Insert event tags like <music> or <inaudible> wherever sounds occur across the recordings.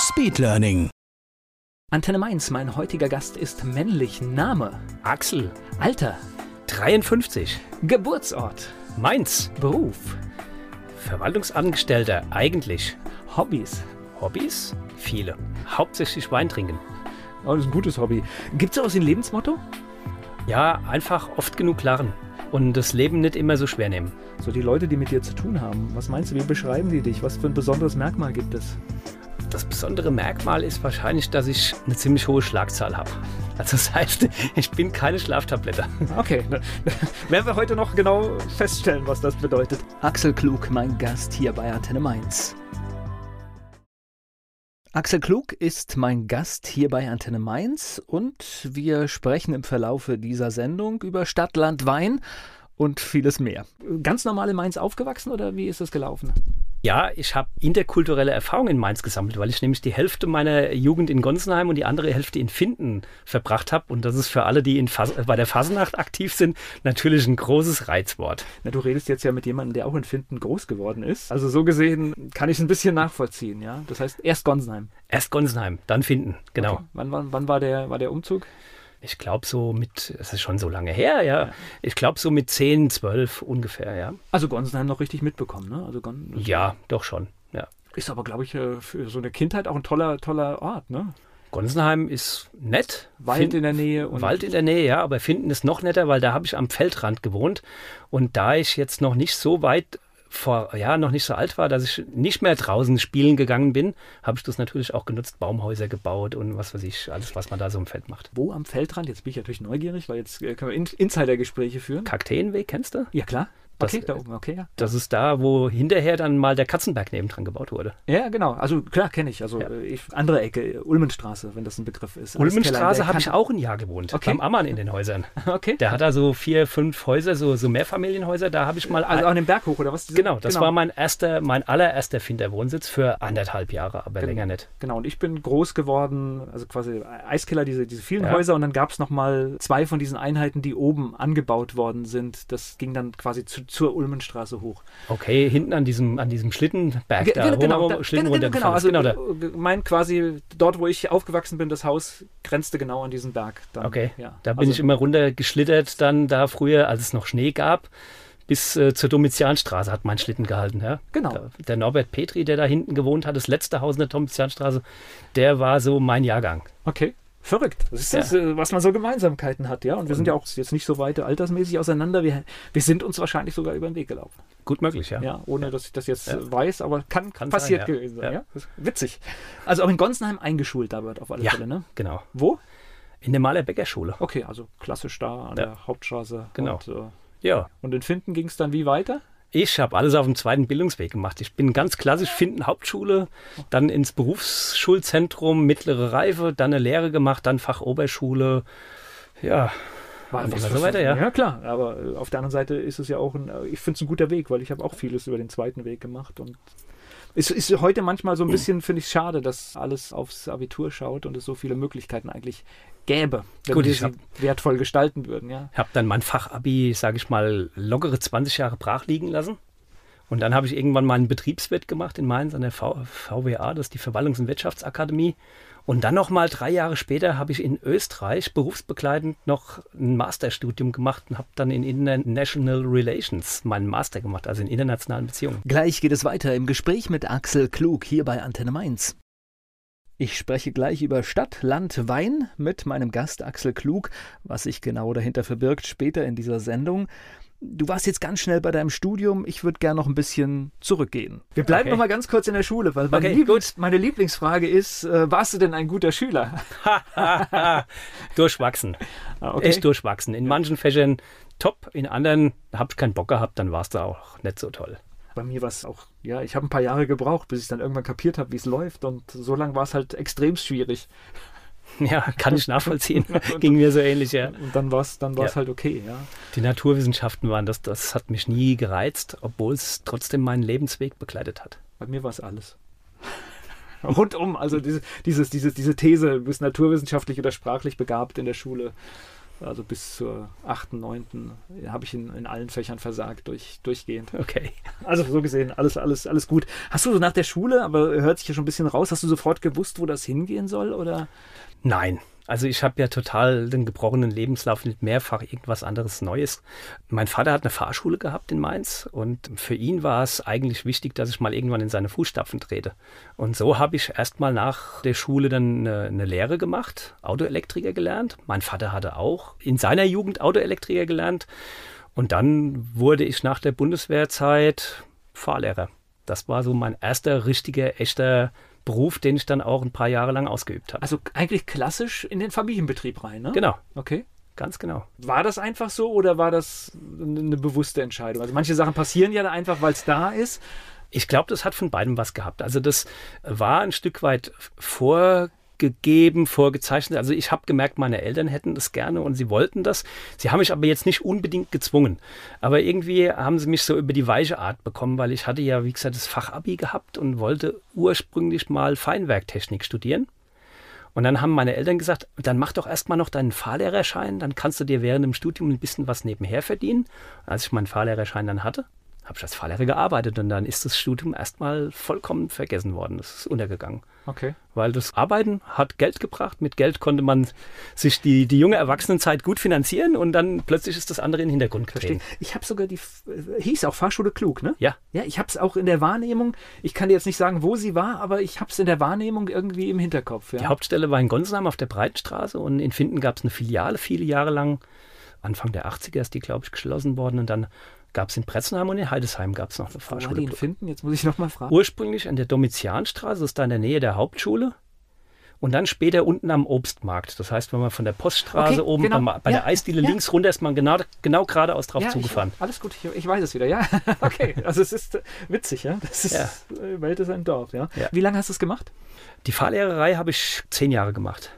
Speedlearning. Antenne Mainz, mein heutiger Gast ist männlich. Name, Axel, Alter, 53. Geburtsort, Mainz, Beruf, Verwaltungsangestellter, eigentlich. Hobbys. Hobbys? Viele. Hauptsächlich Wein trinken. Oh, das ist ein gutes Hobby. Gibt es sowas wie ein Lebensmotto? Ja, einfach oft genug lachen. Und das Leben nicht immer so schwer nehmen. So die Leute, die mit dir zu tun haben. Was meinst du, wie beschreiben die dich? Was für ein besonderes Merkmal gibt es? Das besondere Merkmal ist wahrscheinlich, dass ich eine ziemlich hohe Schlagzahl habe. Also das heißt, <laughs> ich bin keine Schlaftablette. Okay, <laughs> werden wir heute noch genau feststellen, was das bedeutet. Axel Klug, mein Gast hier bei Antenne Mainz. Axel Klug ist mein Gast hier bei Antenne Mainz und wir sprechen im Verlaufe dieser Sendung über Stadt, Land, Wein und vieles mehr. Ganz normal in Mainz aufgewachsen oder wie ist es gelaufen? Ja, ich habe interkulturelle Erfahrung in Mainz gesammelt, weil ich nämlich die Hälfte meiner Jugend in Gonsenheim und die andere Hälfte in Finden verbracht habe. Und das ist für alle, die in Fas bei der Fasenacht aktiv sind, natürlich ein großes Reizwort. Na, du redest jetzt ja mit jemandem, der auch in Finden groß geworden ist. Also so gesehen kann ich es ein bisschen nachvollziehen, ja. Das heißt erst Gonsenheim. Erst Gonsenheim, dann Finden, genau. Okay. Wann, wann, wann war, der, war der Umzug? Ich glaube so mit, es ist schon so lange her, ja. ja. Ich glaube so mit 10, 12 ungefähr, ja. Also Gonsenheim noch richtig mitbekommen, ne? Also Gon ja, doch schon, ja. Ist aber, glaube ich, für so eine Kindheit auch ein toller, toller Ort, ne? Gonsenheim ist nett. Wald Find, in der Nähe. Wald in der Nähe, ja, aber Finden ist noch netter, weil da habe ich am Feldrand gewohnt. Und da ich jetzt noch nicht so weit vor ja noch nicht so alt war, dass ich nicht mehr draußen spielen gegangen bin, habe ich das natürlich auch genutzt, Baumhäuser gebaut und was weiß ich, alles, was man da so im Feld macht. Wo am Feldrand? Jetzt bin ich natürlich neugierig, weil jetzt äh, können wir Insidergespräche führen. Kakteenweg, kennst du? Ja, klar. Das, okay, da oben, okay, ja. Das ist da, wo hinterher dann mal der Katzenberg nebendran gebaut wurde. Ja, genau. Also klar kenne ich. Also ja. ich, andere Ecke, Ulmenstraße, wenn das ein Begriff ist. Ulmenstraße habe ich auch ein Jahr gewohnt. Okay. Beim Ammann in den Häusern. <laughs> okay. Der hat da so vier, fünf Häuser, so, so Mehrfamilienhäuser. Da habe ich mal. Also auch den Berg hoch, oder was? Genau, das genau. war mein erster, mein allererster Finderwohnsitz für anderthalb Jahre, aber genau. länger nicht. Genau, und ich bin groß geworden, also quasi Eiskiller, diese, diese vielen ja. Häuser. Und dann gab es nochmal zwei von diesen Einheiten, die oben angebaut worden sind. Das ging dann quasi zu, zur Ulmenstraße Straße hoch. Okay, hinten an diesem, an diesem Schlittenberg Ge da, genau, da, Schlitten genau, genau, also genau da. mein quasi, dort wo ich aufgewachsen bin, das Haus grenzte genau an diesen Berg. Dann, okay, ja. da bin also, ich immer runtergeschlittert dann da früher, als es noch Schnee gab bis äh, zur Domitianstraße hat mein Schlitten gehalten. Ja? Genau. Der, der, Norbert Petri, der da hinten gewohnt hat, das letzte Haus in der Domitianstraße, der war so mein Jahrgang. Okay. Verrückt. Das ist das, äh, was man so Gemeinsamkeiten hat, ja. Und wir sind ja auch jetzt nicht so weit altersmäßig auseinander. Wir, wir sind uns wahrscheinlich sogar über den Weg gelaufen. Gut möglich, ja. Ja, ohne ja. dass ich das jetzt ja. weiß, aber kann, kann passiert sein, gewesen sein. Ja. Witzig. Also auch in Gonsenheim eingeschult da wird auf alle Fälle, ne? Genau. Wo? In der Maler Bäckerschule. Okay, also klassisch da an der Hauptstraße. Genau. Und, äh, ja. Und in Finden ging es dann wie weiter? Ich habe alles auf dem zweiten Bildungsweg gemacht. Ich bin ganz klassisch Finden Hauptschule, dann ins Berufsschulzentrum, mittlere Reife, dann eine Lehre gemacht, dann Fachoberschule. Ja, war einfach so weiter, ja. Ja, klar, aber äh, auf der anderen Seite ist es ja auch ein, äh, ich finde es ein guter Weg, weil ich habe auch vieles über den zweiten Weg gemacht und es ist heute manchmal so ein bisschen, finde ich, schade, dass alles aufs Abitur schaut und es so viele Möglichkeiten eigentlich gäbe, wenn Gut, wir sie hab, wertvoll gestalten würden. Ja. Ich habe dann mein Fachabi, sage ich mal, lockere 20 Jahre brach liegen lassen. Und dann habe ich irgendwann mal einen Betriebswirt gemacht in Mainz an der v VWA, das ist die Verwaltungs- und Wirtschaftsakademie. Und dann noch mal drei Jahre später habe ich in Österreich berufsbegleitend noch ein Masterstudium gemacht und habe dann in International Relations meinen Master gemacht, also in internationalen Beziehungen. Gleich geht es weiter im Gespräch mit Axel Klug hier bei Antenne Mainz. Ich spreche gleich über Stadt, Land, Wein mit meinem Gast Axel Klug. Was sich genau dahinter verbirgt, später in dieser Sendung. Du warst jetzt ganz schnell bei deinem Studium. Ich würde gerne noch ein bisschen zurückgehen. Wir bleiben okay. noch mal ganz kurz in der Schule, weil meine, okay, Lieblings meine Lieblingsfrage ist: äh, Warst du denn ein guter Schüler? <laughs> durchwachsen. Ah, okay. Echt durchwachsen. In manchen Fächern top, in anderen habe ich keinen Bock gehabt, dann warst du auch nicht so toll. Bei mir war es auch, ja, ich habe ein paar Jahre gebraucht, bis ich dann irgendwann kapiert habe, wie es läuft. Und so lange war es halt extrem schwierig. <laughs> Ja, kann ich nachvollziehen. <laughs> Ging mir so ähnlich, ja. Und dann war es dann war's ja. halt okay, ja. Die Naturwissenschaften waren, das, das hat mich nie gereizt, obwohl es trotzdem meinen Lebensweg begleitet hat. Bei mir war es alles. <laughs> Rundum, also diese, dieses, diese, diese These, du bist naturwissenschaftlich oder sprachlich begabt in der Schule. Also bis zur 8., 9. habe ich in, in allen Fächern versagt, durch, durchgehend. <laughs> Okay. Also so gesehen, alles, alles, alles gut. Hast du nach der Schule, aber hört sich ja schon ein bisschen raus, hast du sofort gewusst, wo das hingehen soll? Oder? Nein, also ich habe ja total den gebrochenen Lebenslauf mit mehrfach irgendwas anderes Neues. Mein Vater hat eine Fahrschule gehabt in Mainz und für ihn war es eigentlich wichtig, dass ich mal irgendwann in seine Fußstapfen trete. Und so habe ich erstmal nach der Schule dann eine, eine Lehre gemacht, Autoelektriker gelernt. Mein Vater hatte auch in seiner Jugend Autoelektriker gelernt. Und dann wurde ich nach der Bundeswehrzeit Fahrlehrer. Das war so mein erster richtiger, echter Beruf, den ich dann auch ein paar Jahre lang ausgeübt habe. Also eigentlich klassisch in den Familienbetrieb rein, ne? Genau. Okay. Ganz genau. War das einfach so oder war das eine bewusste Entscheidung? Also manche Sachen passieren ja einfach, weil es da ist. Ich glaube, das hat von beidem was gehabt. Also das war ein Stück weit vor gegeben, vorgezeichnet. Also ich habe gemerkt, meine Eltern hätten das gerne und sie wollten das. Sie haben mich aber jetzt nicht unbedingt gezwungen. Aber irgendwie haben sie mich so über die weiche Art bekommen, weil ich hatte ja, wie gesagt, das Fachabi gehabt und wollte ursprünglich mal Feinwerktechnik studieren. Und dann haben meine Eltern gesagt, dann mach doch erstmal noch deinen Fahrlehrerschein, dann kannst du dir während dem Studium ein bisschen was nebenher verdienen. als ich meinen Fahrlehrerschein dann hatte, habe ich als Fahrlehrer gearbeitet und dann ist das Studium erstmal vollkommen vergessen worden. Das ist untergegangen. Okay. Weil das Arbeiten hat Geld gebracht. Mit Geld konnte man sich die, die junge Erwachsenenzeit gut finanzieren und dann plötzlich ist das andere in den Hintergrund getreten. Ich habe sogar die, äh, hieß auch Fahrschule Klug, ne? Ja. Ja, ich habe es auch in der Wahrnehmung, ich kann dir jetzt nicht sagen, wo sie war, aber ich habe es in der Wahrnehmung irgendwie im Hinterkopf. Ja. Die Hauptstelle war in Gonsenheim auf der Breitenstraße und in Finden gab es eine Filiale viele Jahre lang. Anfang der 80er ist die, glaube ich, geschlossen worden und dann gab es in Pretzenheim und in Heidesheim gab es noch eine Fahrschule. Wo die finden? Jetzt muss ich noch mal fragen. Ursprünglich an der Domitianstraße, das ist da in der Nähe der Hauptschule. Und dann später unten am Obstmarkt. Das heißt, wenn man von der Poststraße okay, oben genau. am, bei ja, der Eisdiele ja. links runter ist, man genau, genau geradeaus drauf ja, zugefahren. Ich, alles gut, ich, ich, weiß es wieder, ja. <laughs> okay, also es ist witzig, ja. Das ist, äh, Welt ist ein Dorf, ja. Wie lange hast du es gemacht? Die Fahrlehrerei habe ich zehn Jahre gemacht.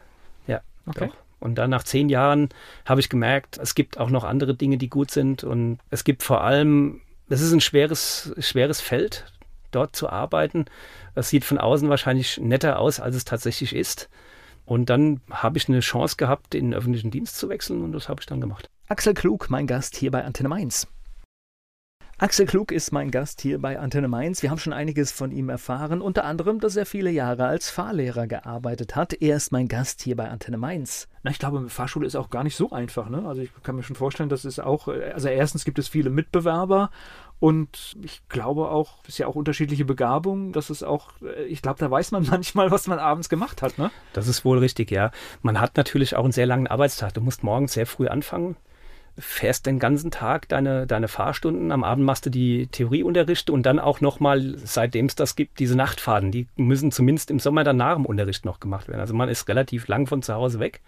Ja. Okay. Doch. Und dann nach zehn Jahren habe ich gemerkt, es gibt auch noch andere Dinge, die gut sind. Und es gibt vor allem, es ist ein schweres, schweres Feld, dort zu arbeiten. Es sieht von außen wahrscheinlich netter aus, als es tatsächlich ist. Und dann habe ich eine Chance gehabt, in den öffentlichen Dienst zu wechseln und das habe ich dann gemacht. Axel Klug, mein Gast hier bei Antenne Mainz. Axel Klug ist mein Gast hier bei Antenne Mainz. Wir haben schon einiges von ihm erfahren, unter anderem, dass er viele Jahre als Fahrlehrer gearbeitet hat. Er ist mein Gast hier bei Antenne Mainz. Na, ich glaube, Fahrschule ist auch gar nicht so einfach. Ne? Also ich kann mir schon vorstellen, dass es auch, also erstens gibt es viele Mitbewerber und ich glaube auch, es ist ja auch unterschiedliche Begabungen, dass es auch, ich glaube, da weiß man <laughs> manchmal, was man abends gemacht hat, ne? Das ist wohl richtig, ja. Man hat natürlich auch einen sehr langen Arbeitstag. Du musst morgens sehr früh anfangen fährst den ganzen Tag deine, deine Fahrstunden, am Abend machst du die Theorieunterrichte und dann auch nochmal, seitdem es das gibt, diese Nachtfahrten, die müssen zumindest im Sommer dann nach dem Unterricht noch gemacht werden. Also man ist relativ lang von zu Hause weg.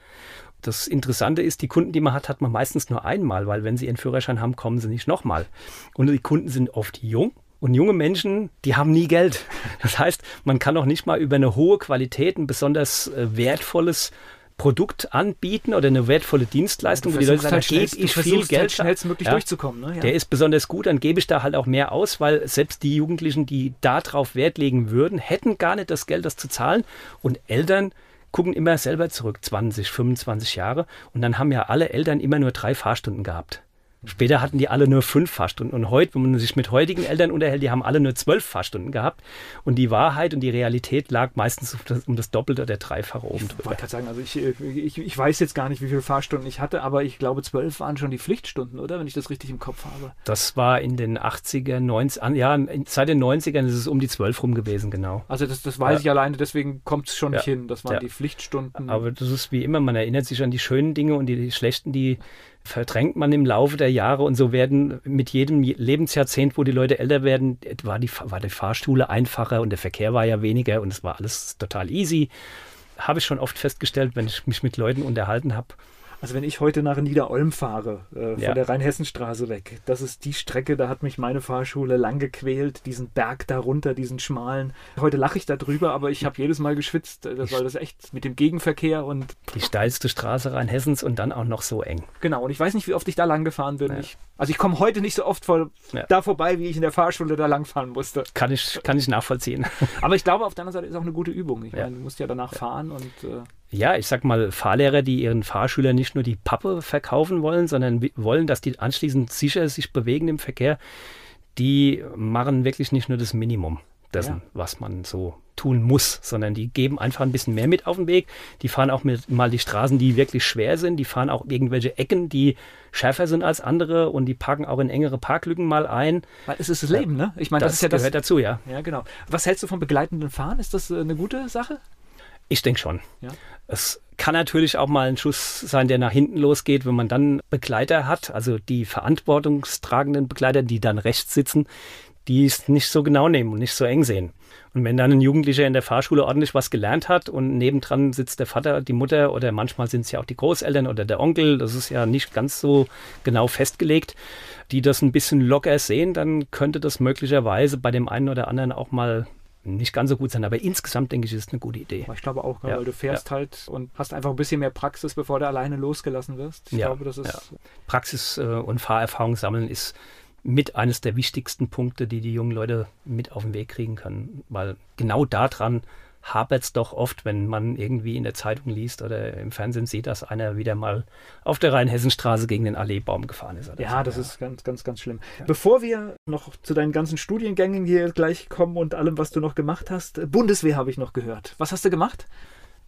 Das Interessante ist, die Kunden, die man hat, hat man meistens nur einmal, weil wenn sie ihren Führerschein haben, kommen sie nicht nochmal. Und die Kunden sind oft jung, und junge Menschen, die haben nie Geld. Das heißt, man kann auch nicht mal über eine hohe Qualität ein besonders äh, wertvolles Produkt anbieten oder eine wertvolle Dienstleistung, wo die Leute sagen, gebe ich viel Geld. Halt schnellstmöglich ja, durchzukommen. Ne? Ja. Der ist besonders gut, dann gebe ich da halt auch mehr aus, weil selbst die Jugendlichen, die darauf Wert legen würden, hätten gar nicht das Geld, das zu zahlen. Und Eltern gucken immer selber zurück, 20, 25 Jahre. Und dann haben ja alle Eltern immer nur drei Fahrstunden gehabt. Später hatten die alle nur fünf Fahrstunden. Und heute, wenn man sich mit heutigen Eltern unterhält, die haben alle nur zwölf Fahrstunden gehabt. Und die Wahrheit und die Realität lag meistens um das, um das Doppelte oder Dreifache oben drüber. Ich wollte gerade sagen, also ich, ich, ich weiß jetzt gar nicht, wie viele Fahrstunden ich hatte, aber ich glaube, zwölf waren schon die Pflichtstunden, oder? Wenn ich das richtig im Kopf habe. Das war in den 80er, 90er, ja, seit den 90ern ist es um die zwölf rum gewesen, genau. Also das, das weiß ja. ich alleine, deswegen kommt es schon ja. nicht hin. Das waren ja. die Pflichtstunden. Aber das ist wie immer, man erinnert sich an die schönen Dinge und die schlechten, die verdrängt man im Laufe der Jahre und so werden mit jedem Lebensjahrzehnt, wo die Leute älter werden, war die, war die Fahrschule einfacher und der Verkehr war ja weniger und es war alles total easy. Habe ich schon oft festgestellt, wenn ich mich mit Leuten unterhalten habe. Also wenn ich heute nach Niederolm fahre, äh, Ja. von der Rheinhessenstraße weg, das ist die Strecke, da hat mich meine Fahrschule lang gequält, diesen Berg darunter, diesen schmalen. Heute lache ich darüber, aber ich habe jedes Mal geschwitzt, äh, das war das echt mit dem Gegenverkehr und Die steilste Straße Rheinhessens und dann auch noch so eng. genau. Und ich weiß nicht, wie oft ich da lang gefahren bin. Ja. Ich, also ich komme heute nicht so oft vor, Ja. da vorbei, wie ich in der Fahrschule da lang fahren musste. Kann ich, kann ich nachvollziehen. Aber ich glaube, auf der anderen Seite ist auch eine gute Übung. Ich meine, du musst ja danach fahren und äh, Ja, ich sag mal, Fahrlehrer, die ihren Fahrschülern nicht nur die Pappe verkaufen wollen, sondern wollen, dass die anschließend sicher sich bewegen im Verkehr, die machen wirklich nicht nur das Minimum dessen, Ja. was man so tun muss, sondern die geben einfach ein bisschen mehr mit auf den Weg. Die fahren auch mit, mal die Straßen, die wirklich schwer sind. Die fahren auch irgendwelche Ecken, die schärfer sind als andere und die parken auch in engere Parklücken mal ein. weil es ist das Leben, ne? Ich meine, das, Das, ist ja das. gehört dazu, ja. Ja, genau. Was hältst du vom begleitenden Fahren? Ist das äh, eine gute Sache? Ich denke schon. Ja. Es kann natürlich auch mal ein Schuss sein, der nach hinten losgeht, wenn man dann Begleiter hat, also die verantwortungstragenden Begleiter, die dann rechts sitzen, die es nicht so genau nehmen und nicht so eng sehen. Und wenn dann ein Jugendlicher in der Fahrschule ordentlich was gelernt hat und nebendran sitzt der Vater, die Mutter oder manchmal sind es ja auch die Großeltern oder der Onkel, das ist ja nicht ganz so genau festgelegt, die das ein bisschen locker sehen, dann könnte das möglicherweise bei dem einen oder anderen auch mal nicht ganz so gut sein. Aber insgesamt denke ich, ist es eine gute Idee. Ich glaube auch, Ja, weil du fährst halt und hast einfach ein bisschen mehr Praxis, bevor du alleine losgelassen wirst. Ich Ja, glaube, das ist. ja. Praxis- äh, und Fahrerfahrung sammeln ist mit eines der wichtigsten Punkte, die die jungen Leute mit auf den Weg kriegen können. Weil genau daran hapert es doch oft, wenn man irgendwie in der Zeitung liest oder im Fernsehen sieht, dass einer wieder mal auf der Rheinhessenstraße gegen den Alleebaum gefahren ist. Ja, so. das ist ganz, ganz, ganz schlimm. Bevor wir noch zu deinen ganzen Studiengängen hier gleich kommen und allem, was du noch gemacht hast, Bundeswehr habe ich noch gehört. Was hast du gemacht?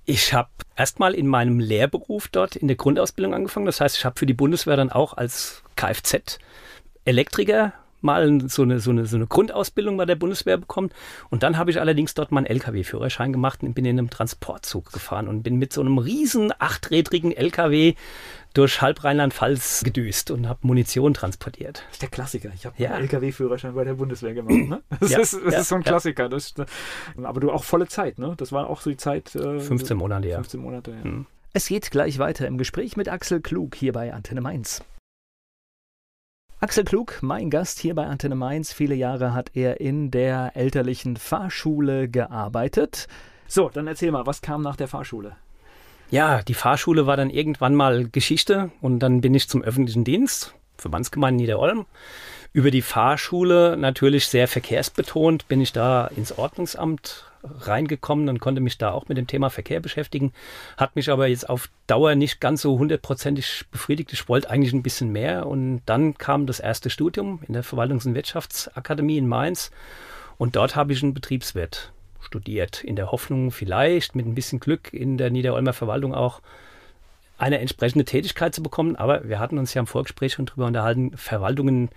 Ich habe erstmal in meinem Lehrberuf dort in der Grundausbildung angefangen. Das heißt, ich habe für die Bundeswehr dann auch als Kfz-Elektriker mal so eine, so, eine, so eine Grundausbildung bei der Bundeswehr bekommen. Und dann habe ich allerdings dort meinen LKW-Führerschein gemacht und bin in einem Transportzug gefahren und bin mit so einem riesen achträdrigen LKW durch halb Rheinland-Pfalz gedüst und habe Munition transportiert. Das ist der Klassiker. Ich habe Ja. einen LKW-Führerschein bei der Bundeswehr gemacht. Ne? <clears throat> Das, Ja, ist, das ja, ist so ein. Klassiker. Das, aber du auch volle Zeit, ne? Das war auch so die Zeit. Äh, 15 Monate, ja. 15 Monate, ja. Hm. Es geht gleich weiter im Gespräch mit Axel Klug hier bei Antenne Mainz. Axel Klug, mein Gast hier bei Antenne Mainz. Viele Jahre hat er in der elterlichen Fahrschule gearbeitet. So, dann erzähl mal, was kam nach der Fahrschule? Ja, die Fahrschule war dann irgendwann mal Geschichte und dann bin ich zum öffentlichen Dienst, Verbandsgemeinde Niederolm. Über die Fahrschule, natürlich sehr verkehrsbetont, bin ich da ins Ordnungsamt reingekommen und konnte mich da auch mit dem Thema Verkehr beschäftigen. Hat mich aber jetzt auf Dauer nicht ganz so hundertprozentig befriedigt. Ich wollte eigentlich ein bisschen mehr und dann kam das erste Studium in der Verwaltungs- und Wirtschaftsakademie in Mainz und dort habe ich einen Betriebswirt studiert, in der Hoffnung vielleicht mit ein bisschen Glück in der Niederolmer Verwaltung auch eine entsprechende Tätigkeit zu bekommen. Aber wir hatten uns ja im Vorgespräch schon drüber unterhalten, Verwaltungen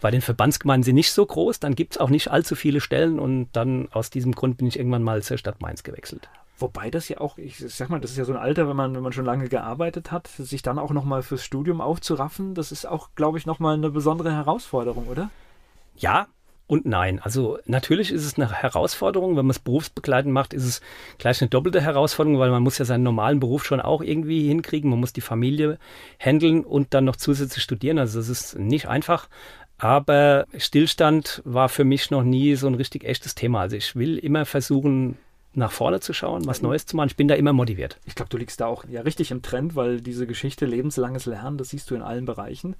bei den Verbandsgemeinden sind nicht so groß, dann gibt es auch nicht allzu viele Stellen und dann aus diesem Grund bin ich irgendwann mal zur Stadt Mainz gewechselt. Wobei das ja auch, ich sag mal, das ist ja so ein Alter, wenn man, wenn man schon lange gearbeitet hat, sich dann auch nochmal fürs Studium aufzuraffen, das ist auch, glaube ich, nochmal eine besondere Herausforderung, oder? Ja und nein. Also natürlich ist es eine Herausforderung. Wenn man es berufsbegleitend macht, ist es gleich eine doppelte Herausforderung, weil man muss ja seinen normalen Beruf schon auch irgendwie hinkriegen. Man muss die Familie handeln und dann noch zusätzlich studieren. Also das ist nicht einfach. Aber Stillstand war für mich noch nie so ein richtig echtes Thema. Also ich will immer versuchen, nach vorne zu schauen, was Neues zu machen. Ich bin da immer motiviert. Ich glaube, du liegst da auch ja richtig im Trend, weil diese Geschichte lebenslanges Lernen, das siehst du in allen Bereichen.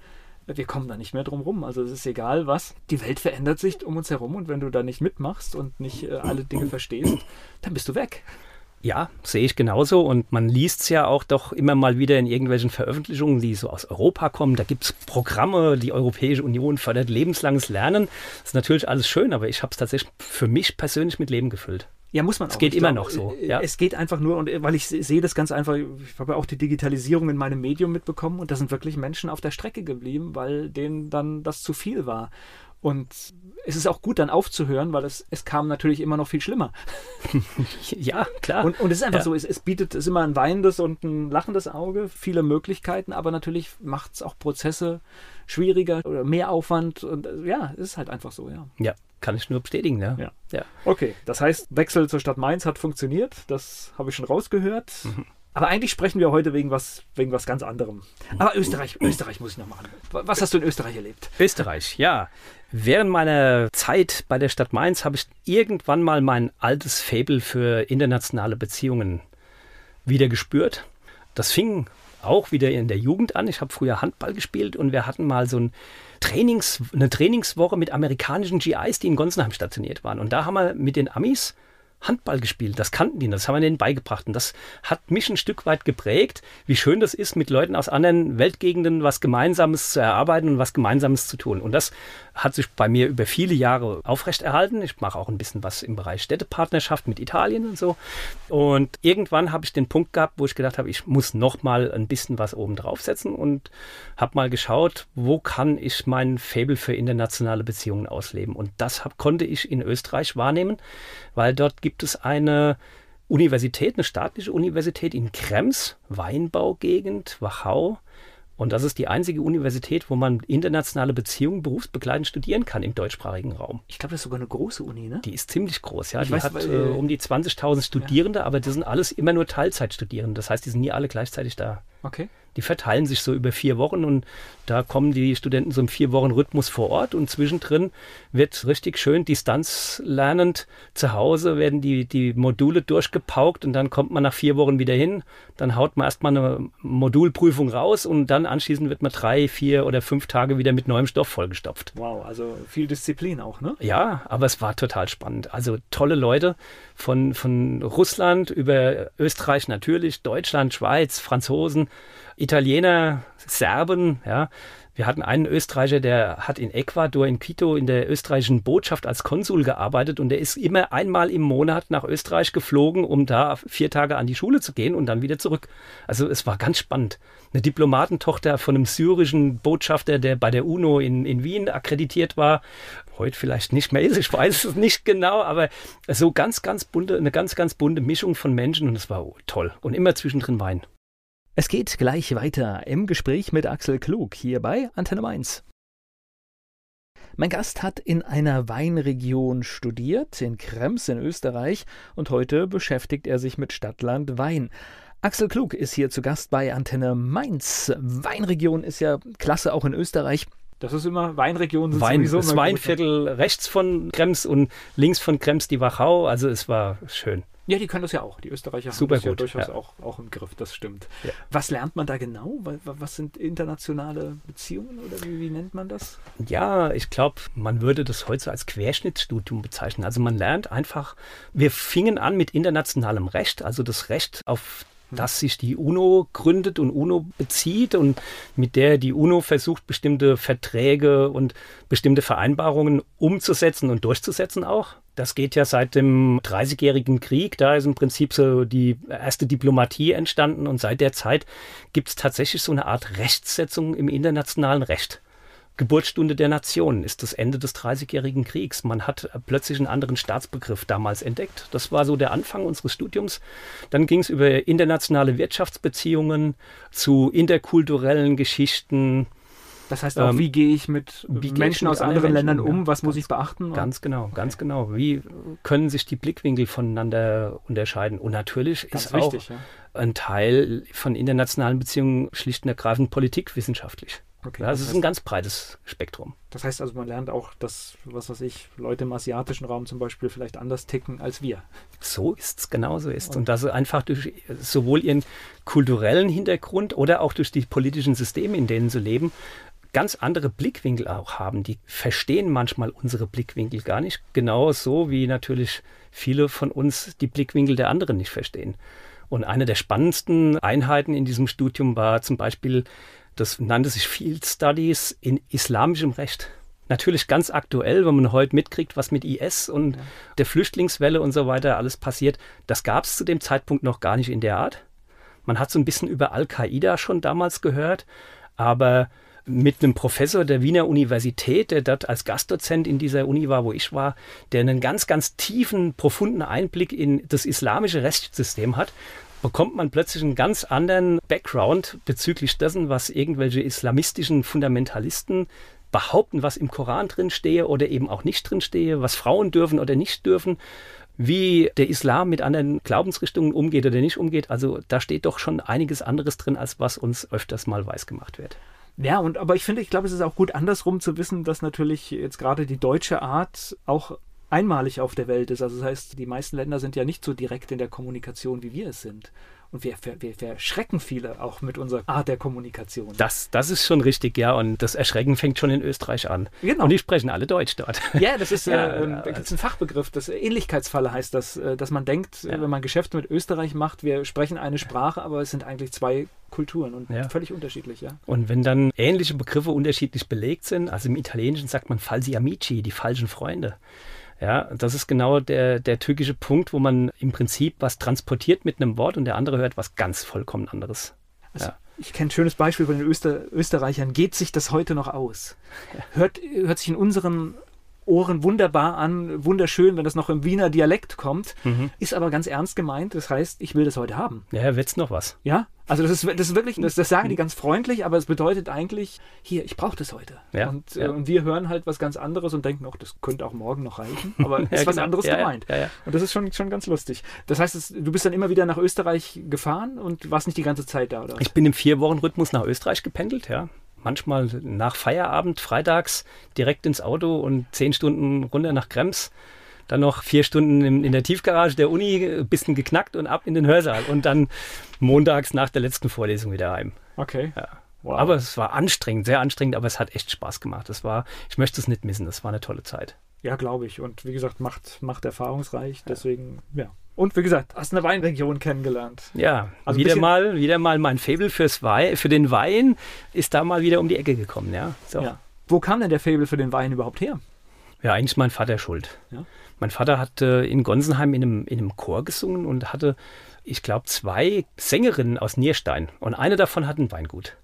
Wir kommen da nicht mehr drum rum. Also es ist egal was. Die Welt verändert sich um uns herum und wenn du da nicht mitmachst und nicht äh, alle Dinge verstehst, dann bist du weg. Ja, sehe ich genauso. Und man liest es ja auch doch immer mal wieder in irgendwelchen Veröffentlichungen, die so aus Europa kommen. Da gibt es Programme, die Europäische Union fördert lebenslanges Lernen. Das ist natürlich alles schön, aber ich habe es tatsächlich für mich persönlich mit Leben gefüllt. Ja, muss man Es auch. geht Ich immer glaub, noch so, äh, ja. Es geht einfach nur, und äh, weil ich se- sehe das ganz einfach, ich habe ja auch die Digitalisierung in meinem Medium mitbekommen und da sind wirklich Menschen auf der Strecke geblieben, weil denen dann das zu viel war. Und es ist auch gut, dann aufzuhören, weil es, es kam natürlich immer noch viel schlimmer. <laughs> Ja, klar. Und, und es ist einfach Ja. so, es, es bietet, es immer ein weinendes und ein lachendes Auge, viele Möglichkeiten, aber natürlich macht es auch Prozesse schwieriger oder mehr Aufwand. Und äh, ja, es ist halt einfach so, ja. ja, kann ich nur bestätigen. Ja. Ja. Ja. Okay, das heißt, Wechsel zur Stadt Mainz hat funktioniert, das habe ich schon rausgehört. Mhm. Aber eigentlich sprechen wir heute wegen was, wegen was ganz anderem. Aber Österreich, Österreich muss ich noch machen. Was hast du in Österreich erlebt? Österreich, ja. Während meiner Zeit bei der Stadt Mainz habe ich irgendwann mal mein altes Fabel für internationale Beziehungen wieder gespürt. Das fing auch wieder in der Jugend an. Ich habe früher Handball gespielt und wir hatten mal so ein Trainings, eine Trainingswoche mit amerikanischen GIs, die in Gonsenheim stationiert waren. Und da haben wir mit den Amis Handball gespielt. Das kannten die, das haben wir denen beigebracht. Und das hat mich ein Stück weit geprägt, wie schön das ist, mit Leuten aus anderen Weltgegenden was Gemeinsames zu erarbeiten und was Gemeinsames zu tun. Und das hat sich bei mir über viele Jahre aufrechterhalten. Ich mache auch ein bisschen was im Bereich Städtepartnerschaft mit Italien und so. Und irgendwann habe ich den Punkt gehabt, wo ich gedacht habe, ich muss noch mal ein bisschen was oben draufsetzen und habe mal geschaut, wo kann ich mein Faible für internationale Beziehungen ausleben. Und das hab, konnte ich in Österreich wahrnehmen, weil dort gibt es eine Universität, eine staatliche Universität in Krems, Weinbaugegend, Wachau. Und das ist die einzige Universität, wo man internationale Beziehungen berufsbegleitend studieren kann im deutschsprachigen Raum. Ich glaube, das ist sogar eine große Uni, ne? Die ist ziemlich groß, ja. Ich die weiß, hat weil, äh, um die 20.000 Studierende, ja. aber das sind alles immer nur Teilzeitstudierende. Das heißt, die sind nie alle gleichzeitig da. Okay die verteilen sich so über vier Wochen und da kommen die Studenten so im vier Wochen Rhythmus vor Ort und zwischendrin wird richtig schön distanzlernend zu Hause werden die, die Module durchgepaukt und dann kommt man nach vier Wochen wieder hin, dann haut man erstmal eine Modulprüfung raus und dann anschließend wird man drei, vier oder fünf Tage wieder mit neuem Stoff vollgestopft. Wow, also viel Disziplin auch, ne? Ja, aber es war total spannend. Also tolle Leute von, von Russland über Österreich natürlich, Deutschland, Schweiz, Franzosen, Italiener, Serben, ja. Wir hatten einen Österreicher, der hat in Ecuador, in Quito, in der österreichischen Botschaft als Konsul gearbeitet und der ist immer einmal im Monat nach Österreich geflogen, um da vier Tage an die Schule zu gehen und dann wieder zurück. Also es war ganz spannend. Eine Diplomatentochter von einem syrischen Botschafter, der bei der UNO in, in Wien akkreditiert war, heute vielleicht nicht mehr ist, ich weiß es nicht genau, aber so ganz, ganz bunte, eine ganz, ganz bunte Mischung von Menschen und es war toll. Und immer zwischendrin Wein. Es geht gleich weiter im Gespräch mit Axel Klug hier bei Antenne Mainz. Mein Gast hat in einer Weinregion studiert, in Krems in Österreich, und heute beschäftigt er sich mit Stadtland Wein. Axel Klug ist hier zu Gast bei Antenne Mainz. Weinregion ist ja klasse auch in Österreich. Das ist immer Weinregion. Wein, das Weinviertel rechts von Krems und links von Krems die Wachau. Also es war schön. Ja, die können das ja auch. Die Österreicher Super haben das gut, ja durchaus ja. Auch, auch im Griff, das stimmt. Ja. Was lernt man da genau? Was sind internationale Beziehungen oder wie, wie nennt man das? Ja, ich glaube, man würde das heute so als Querschnittsstudium bezeichnen. Also man lernt einfach, wir fingen an mit internationalem Recht, also das Recht auf dass sich die UNO gründet und UNO bezieht und mit der die UNO versucht, bestimmte Verträge und bestimmte Vereinbarungen umzusetzen und durchzusetzen auch. Das geht ja seit dem Dreißigjährigen Krieg. Da ist im Prinzip so die erste Diplomatie entstanden und seit der Zeit gibt es tatsächlich so eine Art Rechtssetzung im internationalen Recht. Geburtsstunde der Nation ist das Ende des Dreißigjährigen Kriegs. Man hat plötzlich einen anderen Staatsbegriff damals entdeckt. Das war so der Anfang unseres Studiums. Dann ging es über internationale Wirtschaftsbeziehungen zu interkulturellen Geschichten. Das heißt auch, ähm, wie gehe ich mit Menschen aus anderen Ländern um? Was muss ich beachten? Ganz genau, okay. ganz genau. Wie können sich die Blickwinkel voneinander unterscheiden? Und natürlich ganz ist wichtig, auch ja. ein Teil von internationalen Beziehungen schlicht und ergreifend politikwissenschaftlich. Okay, das ist heißt- ein ganz breites Spektrum. Das heißt also, man lernt auch, dass, was weiß ich, Leute im asiatischen Raum zum Beispiel vielleicht anders ticken als wir. So ist es, genau so ist. Und dass sie einfach durch sowohl ihren kulturellen Hintergrund oder auch durch die politischen Systeme, in denen sie leben, ganz andere Blickwinkel auch haben. Die verstehen manchmal unsere Blickwinkel gar nicht. Genauso wie natürlich viele von uns die Blickwinkel der anderen nicht verstehen. Und eine der spannendsten Einheiten in diesem Studium war zum Beispiel, das nannte sich Field Studies in islamischem Recht. Natürlich ganz aktuell, wenn man heute mitkriegt, was mit IS und der Flüchtlingswelle und so weiter alles passiert. Das gab es zu dem Zeitpunkt noch gar nicht in der Art. Man hat so ein bisschen über Al-Qaida schon damals gehört, aber mit einem Professor der Wiener Universität, der dort als Gastdozent in dieser Uni war, wo ich war, der einen ganz, ganz tiefen, profunden Einblick in das islamische Rechtssystem hat, bekommt man plötzlich einen ganz anderen Background bezüglich dessen, was irgendwelche islamistischen Fundamentalisten behaupten, was im Koran drin stehe oder eben auch nicht drin stehe, was Frauen dürfen oder nicht dürfen. wie der Islam mit anderen Glaubensrichtungen umgeht oder nicht umgeht. Also da steht doch schon einiges anderes drin, als was uns öfters mal weiß gemacht wird. Ja, und aber ich finde, ich glaube, es ist auch gut andersrum zu wissen, dass natürlich jetzt gerade die deutsche Art auch einmalig auf der Welt ist. Also das heißt, die meisten Länder sind ja nicht so direkt in der Kommunikation, wie wir es sind. Und wir, wir, wir erschrecken viele auch mit unserer Art der Kommunikation. Das, das ist schon richtig, ja. Und das Erschrecken fängt schon in Österreich an. Genau. Und die sprechen alle Deutsch dort. Ja, das ist, Ja, <laughs> äh, ja, da gibt es einen Fachbegriff, das Ähnlichkeitsfalle heißt das, äh, dass man denkt, äh, Ja. wenn man Geschäfte mit Österreich macht, wir sprechen eine Sprache, aber es sind eigentlich zwei Kulturen und Ja. völlig unterschiedlich, ja. Und wenn dann ähnliche Begriffe unterschiedlich belegt sind, also im Italienischen sagt man falsi amici, die falschen Freunde. Ja, das ist genau der, der tückische Punkt, wo man im Prinzip was transportiert mit einem Wort und der andere hört was ganz vollkommen anderes. Also, Ja. Ich kenne ein schönes Beispiel von den Öster Österreichern. Geht sich das heute noch aus? <laughs> Hört, hört sich in unseren Ohren wunderbar an, wunderschön, wenn das noch im Wiener Dialekt kommt, Mhm. ist aber ganz ernst gemeint. Das heißt, ich will das heute haben. Ja, wird's noch was. Ja, also das ist, das ist wirklich, das, das sagen die ganz freundlich, aber es bedeutet eigentlich, hier, ich brauche das heute. Ja, und, ja. Äh, und wir hören halt was ganz anderes und denken, auch das könnte auch morgen noch reichen, <laughs> aber ist Ja, was genau. anderes Ja, ja, gemeint. ja, ja. Und das ist schon, schon ganz lustig. Das heißt, es, du bist dann immer wieder nach Österreich gefahren und warst nicht die ganze Zeit da, oder? Ich bin im Vier-Wochen-Rhythmus nach Österreich gependelt, ja. Manchmal nach Feierabend, freitags direkt ins Auto und zehn Stunden runter nach Krems. Dann noch vier Stunden in, in der Tiefgarage der Uni, ein bisschen geknackt und ab in den Hörsaal. Und dann montags nach der letzten Vorlesung wieder heim. Okay. Ja. Wow. Aber es war anstrengend, sehr anstrengend, aber es hat echt Spaß gemacht. Das war, ich möchte es nicht missen, das war eine tolle Zeit. Ja, glaube ich. Und wie gesagt, macht, macht erfahrungsreich. Deswegen, ja. Und wie gesagt, hast eine Weinregion kennengelernt. Ja, Also wieder mal, wieder mal mein Faible fürs Wein, für den Wein ist da mal wieder um die Ecke gekommen, ja. So. Ja. Wo kam denn der Fabel für den Wein überhaupt her? Ja, eigentlich mein Vater schuld. Ja. Mein Vater hat äh, in Gonsenheim in einem, in einem Chor gesungen und hatte, ich glaube, zwei Sängerinnen aus Nierstein. Und eine davon hat ein Weingut.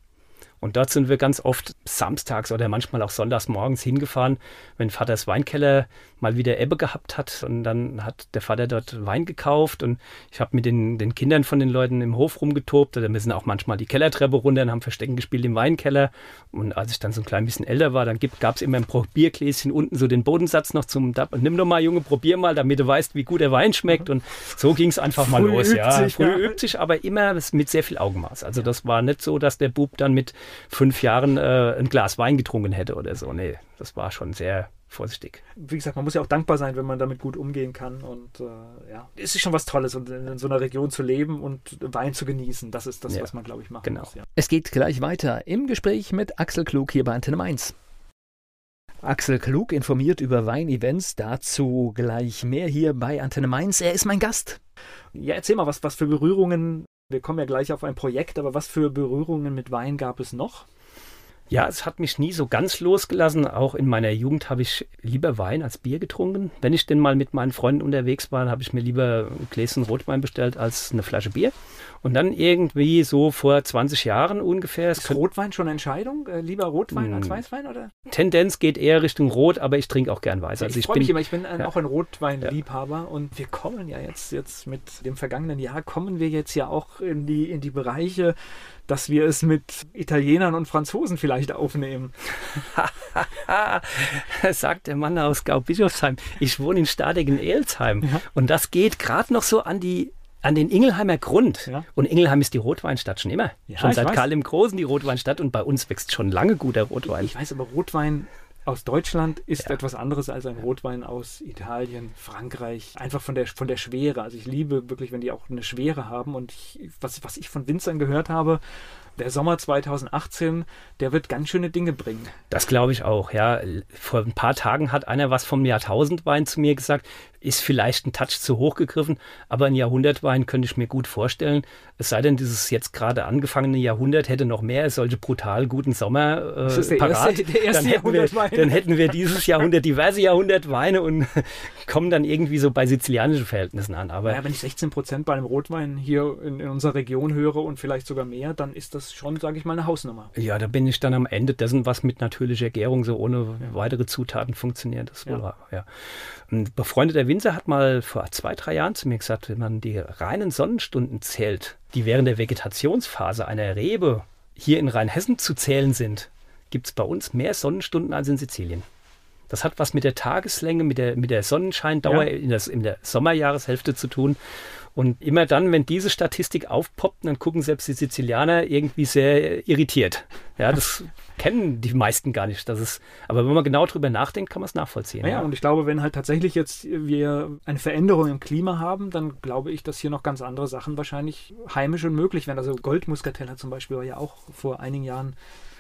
Und dort sind wir ganz oft samstags oder manchmal auch sonntags morgens hingefahren, wenn Vaters Weinkeller mal wieder Ebbe gehabt hat. Und dann hat der Vater dort Wein gekauft und ich habe mit den, den Kindern von den Leuten im Hof rumgetobt. Oder wir sind auch manchmal die Kellertreppe runter und haben Verstecken gespielt im Weinkeller. Und als ich dann so ein klein bisschen älter war, dann gab es immer ein Probiergläschen unten so den Bodensatz noch zum, da, nimm doch mal, Junge, probier mal, damit du weißt, wie gut der Wein schmeckt. Und so ging es einfach mal Früh los. ja. sich, Früh ja. übt sich, aber immer mit sehr viel Augenmaß. Also das war nicht so, dass der Bub dann mit fünf Jahren äh, ein Glas Wein getrunken hätte oder so. Nee, das war schon sehr vorsichtig. Wie gesagt, man muss ja auch dankbar sein, wenn man damit gut umgehen kann. Und äh, ja, es ist schon was Tolles, und in, in so einer Region zu leben und Wein zu genießen. Das ist das, Ja, was man, glaube ich, machen genau. muss. Ja. Es geht gleich weiter im Gespräch mit Axel Klug hier bei Antenne Mainz. Axel Klug informiert über Weinevents, dazu gleich mehr hier bei Antenne Mainz. Er ist mein Gast. ja, erzähl mal, was, was für Berührungen, wir kommen ja gleich auf ein Projekt, aber was für Berührungen mit Wein gab es noch? Ja, es hat mich nie so ganz losgelassen. Auch in meiner Jugend habe ich lieber Wein als Bier getrunken. Wenn ich denn mal mit meinen Freunden unterwegs war, habe ich mir lieber ein Gläschen Rotwein bestellt als eine Flasche Bier. Und dann irgendwie so vor 20 Jahren ungefähr, Ist Rotwein schon eine Entscheidung? Äh, lieber Rotwein als Hm. Weißwein? Oder? Tendenz geht eher Richtung Rot, aber ich trinke auch gern Weiß. Also ich ich freue bin mich immer, ich bin ein, ja. auch ein Rotweinliebhaber und wir kommen ja jetzt, jetzt mit dem vergangenen Jahr, kommen wir jetzt ja auch in die, in die Bereiche, dass wir es mit Italienern und Franzosen vielleicht aufnehmen. <laughs> sagt der Mann aus Gau-Bischofsheim. Ich wohne in Stadegen-Elsheim. Ja. Und das geht gerade noch so an die an den Ingelheimer Grund. Ja. Und Ingelheim ist die Rotweinstadt schon immer. Ja, schon seit. Karl dem Großen die Rotweinstadt und bei uns wächst schon lange guter Rotwein. Ich weiß aber, Rotwein aus Deutschland ist Ja. etwas anderes als ein Rotwein aus Italien, Frankreich. Einfach von der, von der Schwere. Also ich liebe wirklich, wenn die auch eine Schwere haben. Und ich, was, was ich von Winzern gehört habe, der Sommer 2018, der wird ganz schöne Dinge bringen. Das glaube ich auch, ja. Vor ein paar Tagen hat einer was vom Jahrtausendwein zu mir gesagt. Ist vielleicht ein Touch zu hoch gegriffen, aber ein Jahrhundertwein könnte ich mir gut vorstellen. Es sei denn, dieses jetzt gerade angefangene Jahrhundert hätte noch mehr solche brutal guten Sommer äh, Das ist der parat. erste- der erste dann, hätten wir, dann hätten wir dieses Jahrhundert diverse Jahrhundertweine und <laughs> kommen dann irgendwie so bei sizilianischen Verhältnissen an. Aber Ja, wenn ich 16 Prozent bei einem Rotwein hier in, in unserer Region höre und vielleicht sogar mehr, dann ist das schon, sage ich mal, eine Hausnummer. Ja, da bin ich dann am Ende dessen, was mit natürlicher Gärung so ohne weitere Zutaten funktioniert. Das wohl Ja. wahr, ja. Ein befreundeter Winzer hat mal vor zwei, drei Jahren zu mir gesagt, wenn man die reinen Sonnenstunden zählt, die während der Vegetationsphase einer Rebe hier in Rheinhessen zu zählen sind, gibt es bei uns mehr Sonnenstunden als in Sizilien. Das hat was mit der Tageslänge, mit der, mit der Sonnenscheindauer ja. in, das, in der Sommerjahreshälfte zu tun. Und immer dann, wenn diese Statistik aufpoppt, dann gucken selbst die Sizilianer irgendwie sehr irritiert. Ja, das <laughs> kennen die meisten gar nicht. Das ist, aber wenn man genau drüber nachdenkt, kann man es nachvollziehen. Ja, ja, und ich glaube, wenn halt tatsächlich jetzt wir eine Veränderung im Klima haben, dann glaube ich, dass hier noch ganz andere Sachen wahrscheinlich heimisch und möglich wären. Also Goldmuskateller zum Beispiel war ja auch vor einigen Jahren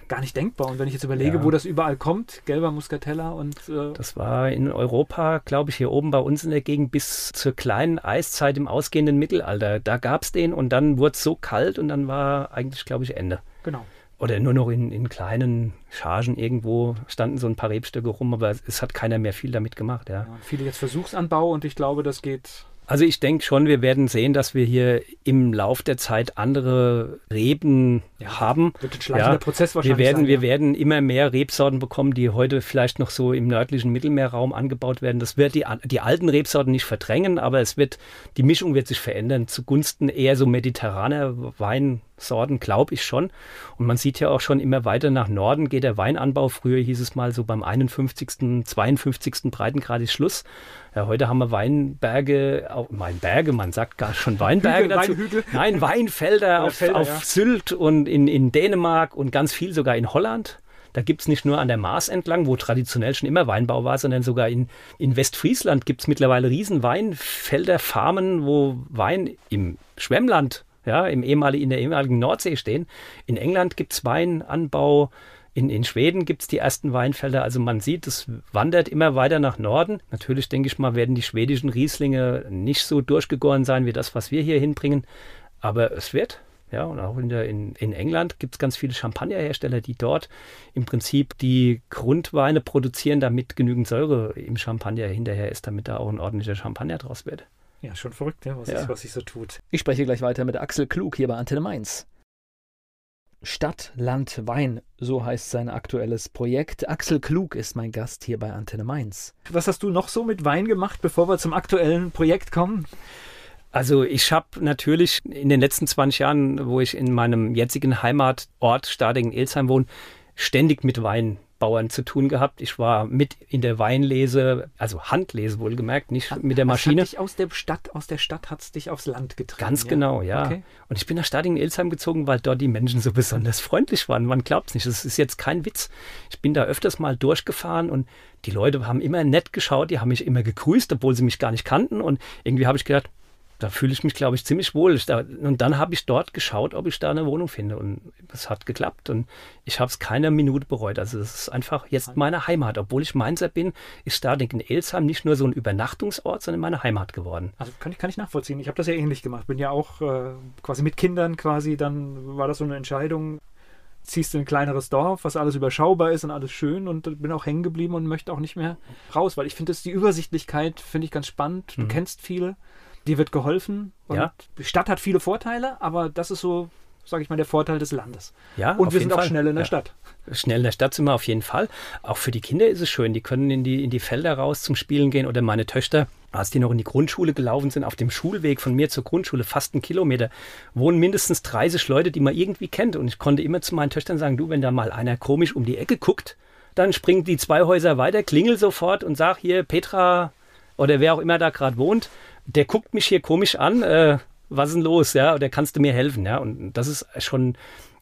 gar nicht denkbar. Und wenn ich jetzt überlege, ja. wo das überall kommt, gelber Muscatella und. Äh das war in Europa, glaube ich, hier oben bei uns in der Gegend bis zur kleinen Eiszeit im ausgehenden Mittelalter. Da gab es den und dann wurde es so kalt und dann war eigentlich, glaube ich, Ende. Genau. Oder nur noch in, in kleinen Chargen irgendwo standen so ein paar Rebstöcke rum, aber es, es hat keiner mehr viel damit gemacht. Ja. ja viele jetzt Versuchsanbau und ich glaube, das geht also ich denke schon, wir werden sehen, dass wir hier im Lauf der Zeit andere Reben ja, haben. Wird ein schleichender ja, Prozess wahrscheinlich wir werden, sein, ja. Wir werden immer mehr Rebsorten bekommen, die heute vielleicht noch so im nördlichen Mittelmeerraum angebaut werden. Das wird die, die alten Rebsorten nicht verdrängen, aber es wird, die Mischung wird sich verändern zugunsten eher so mediterraner Wein, Sorten, glaube ich schon. Und man sieht ja auch schon immer weiter nach Norden geht der Weinanbau. Früher hieß es mal so beim 51., 52. Breitengrad ist Schluss. Ja, heute haben wir Weinberge, auch Weinberge, man sagt gar schon <laughs> Weinberge Hügel, dazu. Weinhügel. Nein, Weinfelder auf, Felder, auf ja. Sylt und in, in Dänemark und ganz viel sogar in Holland. Da gibt es nicht nur an der Maas entlang, wo traditionell schon immer Weinbau war, sondern sogar in, in Westfriesland gibt es mittlerweile riesen Weinfelder, Farmen, wo Wein im Schwemmland ja, im ehemaligen, in der ehemaligen Nordsee stehen. In England gibt es Weinanbau. In, in Schweden gibt es die ersten Weinfelder. Also man sieht, es wandert immer weiter nach Norden. Natürlich denke ich mal, werden die schwedischen Rieslinge nicht so durchgegoren sein wie das, was wir hier hinbringen. Aber es wird. Ja, und auch in, der, in, in England gibt es ganz viele Champagnerhersteller, die dort im Prinzip die Grundweine produzieren, damit genügend Säure im Champagner hinterher ist, damit da auch ein ordentlicher Champagner draus wird. Ja, schon verrückt, ja, was, ja. Ist, was sich so tut. Ich spreche gleich weiter mit Axel Klug hier bei Antenne Mainz. Stadt, Land, Wein, so heißt sein aktuelles Projekt. Axel Klug ist mein Gast hier bei Antenne Mainz. Was hast du noch so mit Wein gemacht, bevor wir zum aktuellen Projekt kommen? Also ich habe natürlich in den letzten 20 Jahren, wo ich in meinem jetzigen Heimatort Stadingen-Elsheim wohne, ständig mit Wein Bauern zu tun gehabt. Ich war mit in der Weinlese, also Handlese wohlgemerkt, nicht hat, mit der Maschine. Hat dich aus der Stadt, aus der Stadt hat es dich aufs Land getrieben. Ganz ja? genau, ja. Okay. Und ich bin nach Stadingen-Ilsheim gezogen, weil dort die Menschen so <laughs> besonders freundlich waren. Man glaubt es nicht. Das ist jetzt kein Witz. Ich bin da öfters mal durchgefahren und die Leute haben immer nett geschaut, die haben mich immer gegrüßt, obwohl sie mich gar nicht kannten. Und irgendwie habe ich gedacht, da fühle ich mich, glaube ich, ziemlich wohl. Und dann habe ich dort geschaut, ob ich da eine Wohnung finde. Und es hat geklappt. Und ich habe es keine Minute bereut. Also es ist einfach jetzt meine Heimat. Obwohl ich Mainzer bin, ist Stading in Elsheim nicht nur so ein Übernachtungsort, sondern meine Heimat geworden. Also kann ich, kann ich nachvollziehen. Ich habe das ja ähnlich gemacht. Bin ja auch äh, quasi mit Kindern quasi, dann war das so eine Entscheidung. Ziehst du in ein kleineres Dorf, was alles überschaubar ist und alles schön und bin auch hängen geblieben und möchte auch nicht mehr raus, weil ich finde, die Übersichtlichkeit finde ich ganz spannend. Du mhm. kennst viele dir wird geholfen. Und ja. Die Stadt hat viele Vorteile, aber das ist so, sage ich mal, der Vorteil des Landes. Ja, und wir sind Fall. auch schnell in der ja. Stadt. Schnell in der Stadt sind wir auf jeden Fall. Auch für die Kinder ist es schön. Die können in die, in die Felder raus zum Spielen gehen. Oder meine Töchter, als die noch in die Grundschule gelaufen sind, auf dem Schulweg von mir zur Grundschule, fast einen Kilometer, wohnen mindestens 30 Leute, die man irgendwie kennt. Und ich konnte immer zu meinen Töchtern sagen, du, wenn da mal einer komisch um die Ecke guckt, dann springt die zwei Häuser weiter, klingel sofort und sag hier, Petra oder wer auch immer da gerade wohnt, der guckt mich hier komisch an, äh, was ist denn los, ja, oder kannst du mir helfen, ja, und das ist schon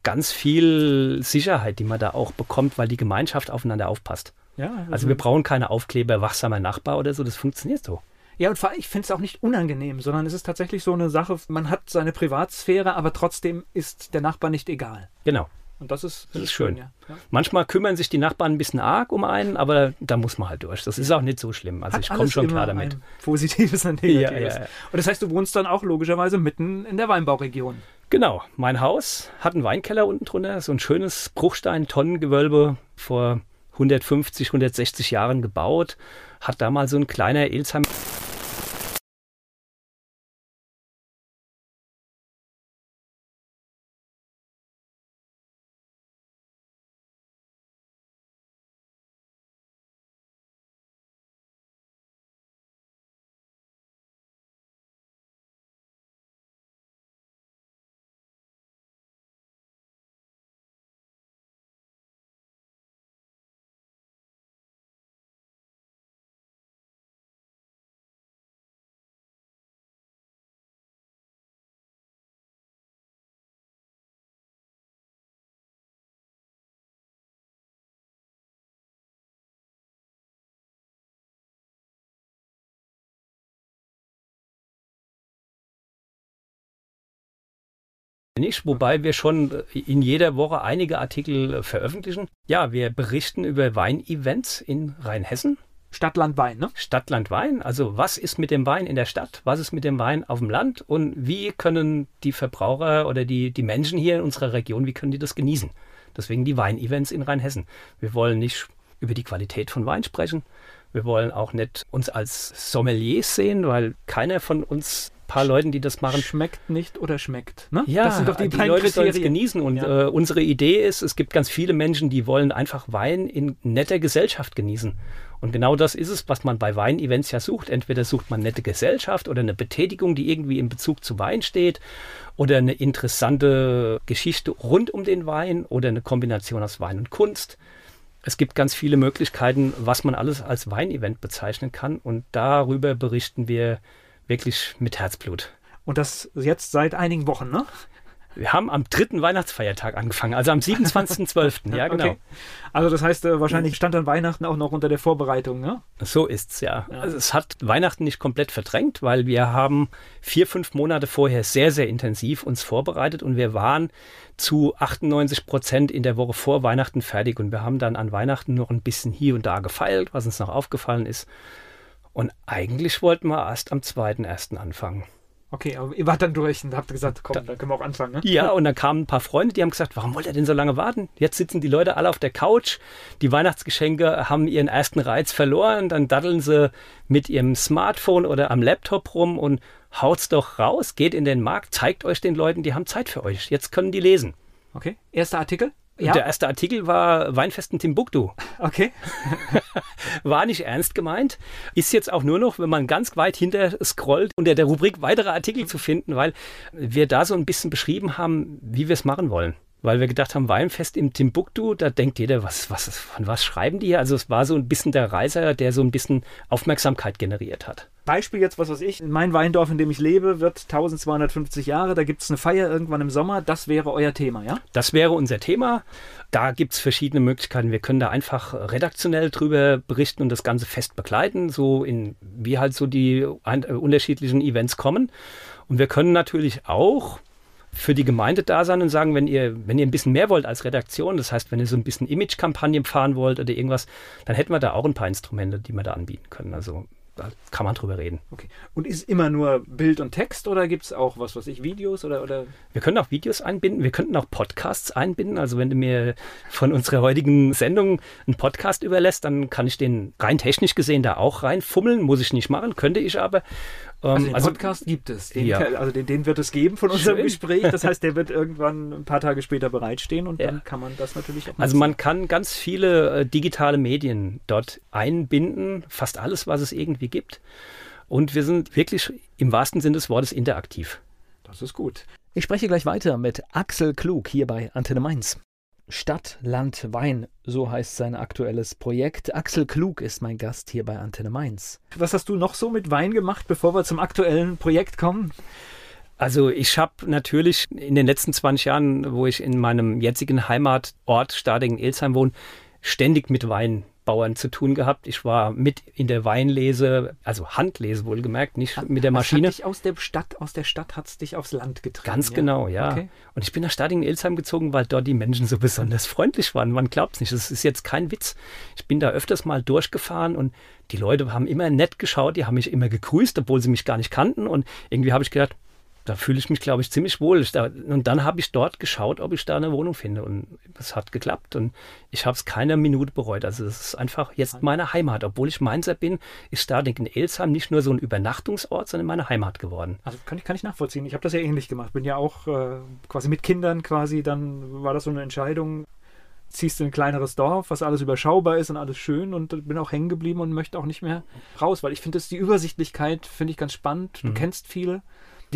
ganz viel Sicherheit, die man da auch bekommt, weil die Gemeinschaft aufeinander aufpasst. Ja, also, also wir brauchen keine Aufkleber, wachsamer Nachbar oder so, das funktioniert so. Ja, und ich finde es auch nicht unangenehm, sondern es ist tatsächlich so eine Sache, man hat seine Privatsphäre, aber trotzdem ist der Nachbar nicht egal. Genau. Und das ist, das, ist schön. schön ja. Ja. Manchmal kümmern sich die Nachbarn ein bisschen arg um einen, aber da muss man halt durch. Das ist auch nicht so schlimm. Also Hat ich komme schon klar damit. Positives und <laughs> Negatives. Ja, und das heißt, du wohnst dann auch logischerweise mitten in der Weinbauregion. Genau. Mein Haus hat einen Weinkeller unten drunter, so ein schönes Bruchstein-Tonnengewölbe vor 150, 160 Jahren gebaut. Hat damals so ein kleiner Elsheim nicht, wobei wir schon in jeder Woche einige Artikel veröffentlichen. Ja, wir berichten über Weinevents in Rheinhessen. Stadtland Wein, ne? Stadtland Wein. Also was ist mit dem Wein in der Stadt? Was ist mit dem Wein auf dem Land? Und wie können die Verbraucher oder die, die Menschen hier in unserer Region, wie können die das genießen? Deswegen die Weinevents in Rheinhessen. Wir wollen nicht über die Qualität von Wein sprechen. Wir wollen auch nicht uns als Sommeliers sehen, weil keiner von uns paar Leuten, die das machen. Schmeckt nicht oder schmeckt. Ne? Ja, das sind doch die, die Leute sollen es genießen. Und Ja. äh, unsere Idee ist, es gibt ganz viele Menschen, die wollen einfach Wein in netter Gesellschaft genießen. Und genau das ist es, was man bei Weinevents ja sucht. Entweder sucht man nette Gesellschaft oder eine Betätigung, die irgendwie in Bezug zu Wein steht oder eine interessante Geschichte rund um den Wein oder eine Kombination aus Wein und Kunst. Es gibt ganz viele Möglichkeiten, was man alles als Weinevent bezeichnen kann. Und darüber berichten wir wirklich mit Herzblut. Und das jetzt seit einigen Wochen, ne? Wir haben am dritten Weihnachtsfeiertag angefangen, also am 27.12. ja, <laughs> genau. Okay. Also das heißt, äh, wahrscheinlich stand dann Weihnachten auch noch unter der Vorbereitung, ne? So ist's, ja. Also es hat Weihnachten nicht komplett verdrängt, weil wir haben vier, fünf Monate vorher sehr, sehr intensiv uns vorbereitet und wir waren zu 98 Prozent in der Woche vor Weihnachten fertig und wir haben dann an Weihnachten noch ein bisschen hier und da gefeilt, was uns noch aufgefallen ist. Und eigentlich wollten wir erst am 2.1. anfangen. Okay, aber ihr wart dann durch und habt gesagt, komm, dann können wir auch anfangen, ne? Ja, und dann kamen ein paar Freunde, die haben gesagt, warum wollt ihr denn so lange warten? Jetzt sitzen die Leute alle auf der Couch, die Weihnachtsgeschenke haben ihren ersten Reiz verloren, dann daddeln sie mit ihrem Smartphone oder am Laptop rum und haut's doch raus, geht in den Markt, zeigt euch den Leuten, die haben Zeit für euch. Jetzt können die lesen. Okay. Erster Artikel? Ja. Der erste Artikel war Weinfest in Timbuktu. Okay. <laughs> War nicht ernst gemeint. Ist jetzt auch nur noch, wenn man ganz weit hinter scrollt, unter der Rubrik weitere Artikel zu finden, weil wir da so ein bisschen beschrieben haben, wie wir es machen wollen. Weil wir gedacht haben, Weinfest im Timbuktu, da denkt jeder, was, was, von was schreiben die hier? Also es war so ein bisschen der Reiser, der so ein bisschen Aufmerksamkeit generiert hat. Beispiel jetzt, was weiß ich, in mein Weindorf, in dem ich lebe, wird 1250 Jahre, da gibt es eine Feier irgendwann im Sommer, das wäre euer Thema, ja? Das wäre unser Thema. Da gibt es verschiedene Möglichkeiten. Wir können da einfach redaktionell drüber berichten und das Ganze fest begleiten, so in wie halt so die äh, unterschiedlichen Events kommen. Und wir können natürlich auch für die Gemeinde da sein und sagen, wenn ihr, wenn ihr ein bisschen mehr wollt als Redaktion, das heißt, wenn ihr so ein bisschen Image-Kampagnen fahren wollt oder irgendwas, dann hätten wir da auch ein paar Instrumente, die wir da anbieten können. Also da kann man drüber reden. Okay. Und ist immer nur Bild und Text oder gibt es auch, was weiß ich, Videos oder, oder? Wir können auch Videos einbinden, wir könnten auch Podcasts einbinden. Also wenn du mir von unserer heutigen Sendung einen Podcast überlässt, dann kann ich den rein technisch gesehen da auch reinfummeln. Muss ich nicht machen, könnte ich aber. Ähm, Also den Podcast gibt es. Den, ja. <laughs> Also den, den wird es geben von unserem Schön. Gespräch. Das heißt, der wird <laughs> irgendwann ein paar Tage später bereitstehen und Ja. dann kann man das natürlich auch Also nutzen. man kann ganz viele äh, digitale Medien dort einbinden, fast alles, was es irgendwie gibt. Und wir sind wirklich im wahrsten Sinne des Wortes interaktiv. Das ist gut. Ich spreche gleich weiter mit Axel Klug hier bei Antenne Mainz. Stadt, Land, Wein, so heißt sein aktuelles Projekt. Axel Klug ist mein Gast hier bei Antenne Mainz. Was hast du noch so mit Wein gemacht, bevor wir zum aktuellen Projekt kommen? Also ich habe natürlich in den letzten 20 Jahren, wo ich in meinem jetzigen Heimatort Stadingen-Elsheim wohne, ständig mit Weinbauern zu tun gehabt. Ich war mit in der Weinlese, also Handlese wohlgemerkt, nicht mit der Maschine. Hat dich aus der Stadt, aus der Stadt hat es dich aufs Land getrieben. Ganz ja? genau, ja. Okay. Und ich bin nach Stadingen-Elsheim gezogen, weil dort die Menschen so <laughs> besonders freundlich waren. Man glaubt es nicht. Das ist jetzt kein Witz. Ich bin da öfters mal durchgefahren und die Leute haben immer nett geschaut, die haben mich immer gegrüßt, obwohl sie mich gar nicht kannten. Und irgendwie habe ich gedacht, da fühle ich mich, glaube ich, ziemlich wohl. Ich da, und dann habe ich dort geschaut, ob ich da eine Wohnung finde. Und es hat geklappt. Und ich habe es keine Minute bereut. Also es ist einfach jetzt meine Heimat. Obwohl ich Mainzer bin, ist Stadingen-Elsheim nicht nur so ein Übernachtungsort, sondern meine Heimat geworden. Also kann ich, kann ich nachvollziehen. Ich habe das ja ähnlich gemacht. Bin ja auch äh, quasi mit Kindern quasi, dann war das so eine Entscheidung. Ziehst du in ein kleineres Dorf, was alles überschaubar ist und alles schön und bin auch hängen geblieben und möchte auch nicht mehr raus, weil ich finde, das die Übersichtlichkeit finde ich ganz spannend. Du kennst viele,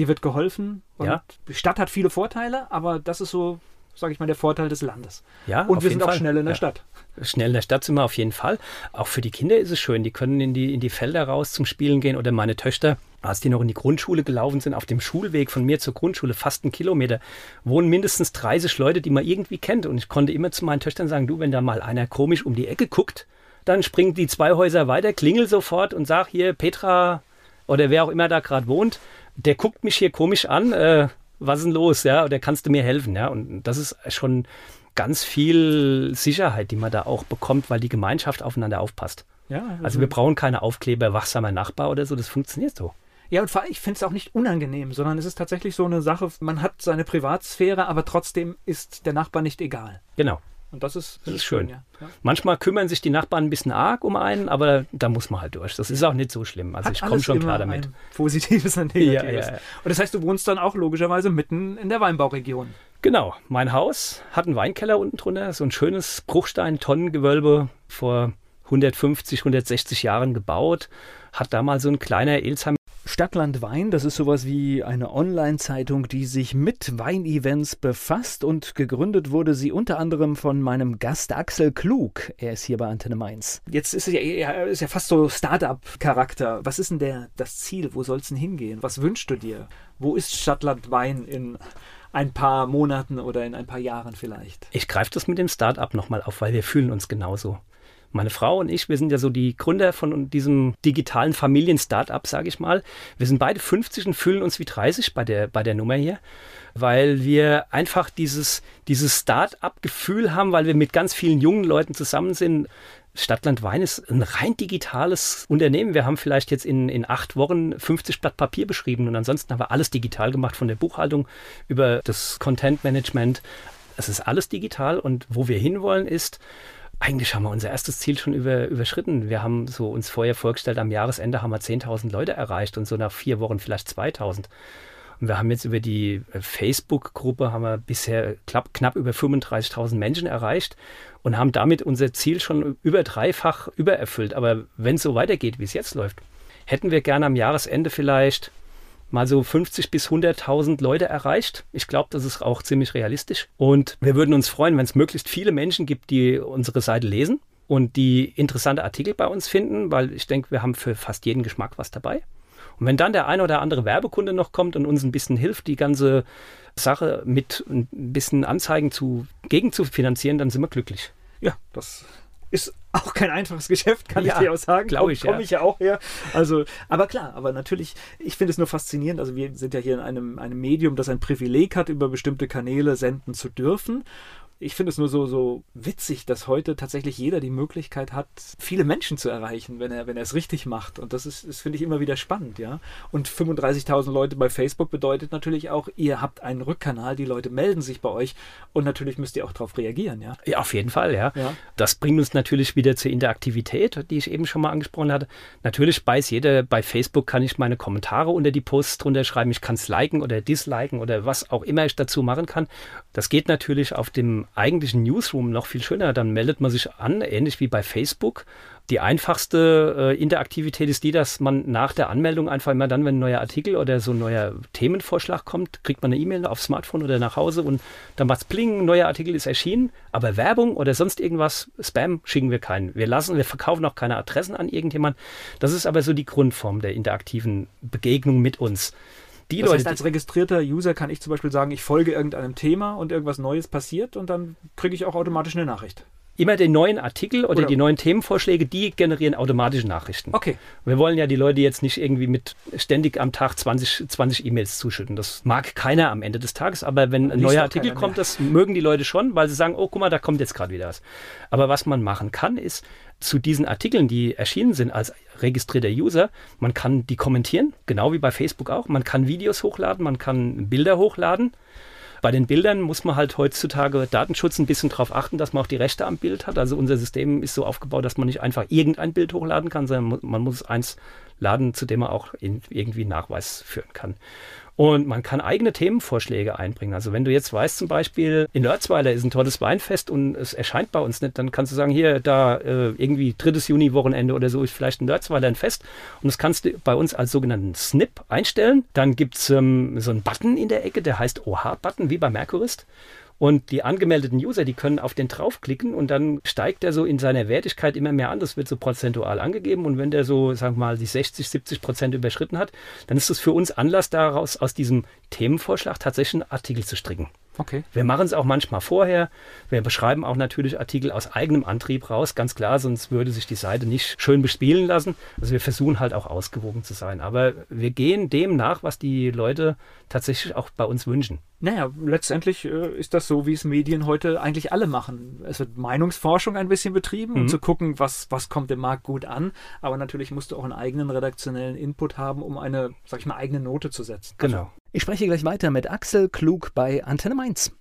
dir wird geholfen und Ja. die Stadt hat viele Vorteile, aber das ist so, sage ich mal, der Vorteil des Landes. Ja, und wir sind auch Fall. schnell in der Ja. Stadt. Schnell in der Stadt sind wir auf jeden Fall. Auch für die Kinder ist es schön. Die können in die, in die Felder raus zum Spielen gehen. Oder meine Töchter, als die noch in die Grundschule gelaufen sind, auf dem Schulweg von mir zur Grundschule, fast einen Kilometer, wohnen mindestens 30 Leute, die man irgendwie kennt. Und ich konnte immer zu meinen Töchtern sagen, du, wenn da mal einer komisch um die Ecke guckt, dann springt die zwei Häuser weiter, klingel sofort und sag hier, Petra oder wer auch immer da gerade wohnt, der guckt mich hier komisch an. Äh, was ist denn los, ja, oder kannst du mir helfen, ja, und das ist schon ganz viel Sicherheit, die man da auch bekommt, weil die Gemeinschaft aufeinander aufpasst. Ja, also, also wir brauchen keine Aufkleber, wachsamer Nachbar oder so, das funktioniert so. Ja, und vor allem, ich finde es auch nicht unangenehm, sondern es ist tatsächlich so eine Sache, man hat seine Privatsphäre, aber trotzdem ist der Nachbar nicht egal. Genau. Und das ist, das ist schön. schön ja. Ja. Manchmal kümmern sich die Nachbarn ein bisschen arg um einen, aber da muss man halt durch. Das ist auch nicht so schlimm. Also Hat ich komme schon klar damit. Positives und <laughs> Negatives. Ja, und das heißt, du wohnst dann auch logischerweise mitten in der Weinbauregion. Genau. Mein Haus hat einen Weinkeller unten drunter, so ein schönes Bruchstein-Tonnengewölbe vor 150, 160 Jahren gebaut. Hat damals so ein kleiner Elsheim Stadtland Wein, das ist sowas wie eine Online-Zeitung, die sich mit Weinevents befasst und gegründet wurde sie unter anderem von meinem Gast Axel Klug. Er ist hier bei Antenne Mainz. Jetzt ist es ja, ist ja fast so Start-up-Charakter. Was ist denn der, das Ziel? Wo soll es denn hingehen? Was wünschst du dir? Wo ist Stadtland Wein in ein paar Monaten oder in ein paar Jahren vielleicht? Ich greife das mit dem Start-up nochmal auf, weil wir fühlen uns genauso. Meine Frau und ich, wir sind ja so die Gründer von diesem digitalen Familien-Startup, sage ich mal. Wir sind beide 50 und fühlen uns wie 30 bei der, bei der Nummer hier, weil wir einfach dieses, dieses Start-up-Gefühl haben, weil wir mit ganz vielen jungen Leuten zusammen sind. Stadtland Wein ist ein rein digitales Unternehmen. Wir haben vielleicht jetzt in, in acht Wochen 50 Blatt Papier beschrieben und ansonsten haben wir alles digital gemacht, von der Buchhaltung über das Content Management. Es ist alles digital und wo wir hinwollen ist, eigentlich haben wir unser erstes Ziel schon über, überschritten. Wir haben so uns vorher vorgestellt, am Jahresende haben wir 10.000 Leute erreicht und so nach vier Wochen vielleicht 2.000. Und wir haben jetzt über die äh, Facebook-Gruppe haben wir bisher knapp, knapp über 35.000 Menschen erreicht und haben damit unser Ziel schon über dreifach übererfüllt. Aber wenn es so weitergeht, wie es jetzt läuft, hätten wir gerne am Jahresende vielleicht mal so 50 bis 100.000 Leute erreicht. Ich glaube, das ist auch ziemlich realistisch. Und wir würden uns freuen, wenn es möglichst viele Menschen gibt, die unsere Seite lesen und die interessante Artikel bei uns finden, weil ich denke, wir haben für fast jeden Geschmack was dabei. Und wenn dann der ein oder andere Werbekunde noch kommt und uns ein bisschen hilft, die ganze Sache mit ein bisschen Anzeigen zu, gegen zu finanzieren, dann sind wir glücklich. Ja, das ist auch kein einfaches Geschäft, kann ja, ich dir auch sagen. Glaube ich. Komme ja. ich ja auch her. Also, aber klar, aber natürlich, ich finde es nur faszinierend. Also, wir sind ja hier in einem, einem Medium, das ein Privileg hat, über bestimmte Kanäle senden zu dürfen ich finde es nur so, so witzig, dass heute tatsächlich jeder die Möglichkeit hat, viele Menschen zu erreichen, wenn er, wenn er es richtig macht. Und das ist, das finde ich immer wieder spannend, ja. Und 35.000 Leute bei Facebook bedeutet natürlich auch, ihr habt einen Rückkanal, die Leute melden sich bei euch und natürlich müsst ihr auch darauf reagieren, ja. Ja, auf jeden Fall, ja. ja. Das bringt uns natürlich wieder zur Interaktivität, die ich eben schon mal angesprochen hatte. Natürlich weiß jeder, bei Facebook kann ich meine Kommentare unter die Posts drunter schreiben, ich kann es liken oder disliken oder was auch immer ich dazu machen kann. Das geht natürlich auf dem eigentlichen Newsroom noch viel schöner. Dann meldet man sich an, ähnlich wie bei Facebook. Die einfachste äh, Interaktivität ist die, dass man nach der Anmeldung einfach immer dann, wenn ein neuer Artikel oder so ein neuer Themenvorschlag kommt, kriegt man eine E-Mail aufs Smartphone oder nach Hause und dann macht's pling, ein neuer Artikel ist erschienen, aber Werbung oder sonst irgendwas, Spam schicken wir keinen. Wir lassen, wir verkaufen auch keine Adressen an irgendjemand. Das ist aber so die Grundform der interaktiven Begegnung mit uns die das Leute. Heißt, als registrierter User kann ich zum Beispiel sagen, ich folge irgendeinem Thema und irgendwas Neues passiert und dann kriege ich auch automatisch eine Nachricht immer den neuen Artikel oder, oder, die neuen Themenvorschläge, die generieren automatische Nachrichten. Okay. Wir wollen ja die Leute jetzt nicht irgendwie mit ständig am Tag 20, 20 E-Mails zuschütten. Das mag keiner am Ende des Tages, aber wenn ein neuer Artikel kommt, das mögen die Leute schon, weil sie sagen, oh, guck mal, da kommt jetzt gerade wieder was. Aber was man machen kann, ist zu diesen Artikeln, die erschienen sind als registrierter User, man kann die kommentieren, genau wie bei Facebook auch. Man kann Videos hochladen, man kann Bilder hochladen. Bei den Bildern muss man halt heutzutage Datenschutz ein bisschen darauf achten, dass man auch die Rechte am Bild hat. Also unser System ist so aufgebaut, dass man nicht einfach irgendein Bild hochladen kann, sondern man muss eins laden, zu dem man auch irgendwie Nachweis führen kann. Und man kann eigene Themenvorschläge einbringen. Also wenn du jetzt weißt, zum Beispiel in Lörzweiler ist ein tolles Weinfest und es erscheint bei uns nicht, dann kannst du sagen, hier, da äh, irgendwie drittes Juni-Wochenende oder so ist vielleicht in Lörzweiler ein Fest. Und das kannst du bei uns als sogenannten Snip einstellen. Dann gibt es ähm, so einen Button in der Ecke, der heißt OH-Button, wie bei Mercurist. Und die angemeldeten User, die können auf den draufklicken und dann steigt er so in seiner Wertigkeit immer mehr an. Das wird so prozentual angegeben. Und wenn der so, sagen wir mal, die 60, 70 Prozent überschritten hat, dann ist das für uns Anlass daraus, aus diesem Themenvorschlag tatsächlich einen Artikel zu stricken. Okay. Wir machen es auch manchmal vorher. Wir beschreiben auch natürlich Artikel aus eigenem Antrieb raus, ganz klar, sonst würde sich die Seite nicht schön bespielen lassen. Also wir versuchen halt auch ausgewogen zu sein. Aber wir gehen dem nach, was die Leute tatsächlich auch bei uns wünschen. Naja, letztendlich äh, ist das so, wie es Medien heute eigentlich alle machen. Es wird Meinungsforschung ein bisschen betrieben, um Mhm. zu gucken, was, was kommt dem Markt gut an. Aber natürlich musst du auch einen eigenen redaktionellen Input haben, um eine, sag ich mal, eigene Note zu setzen. Genau. Ich spreche gleich weiter mit Axel Klug bei Antenne Mainz.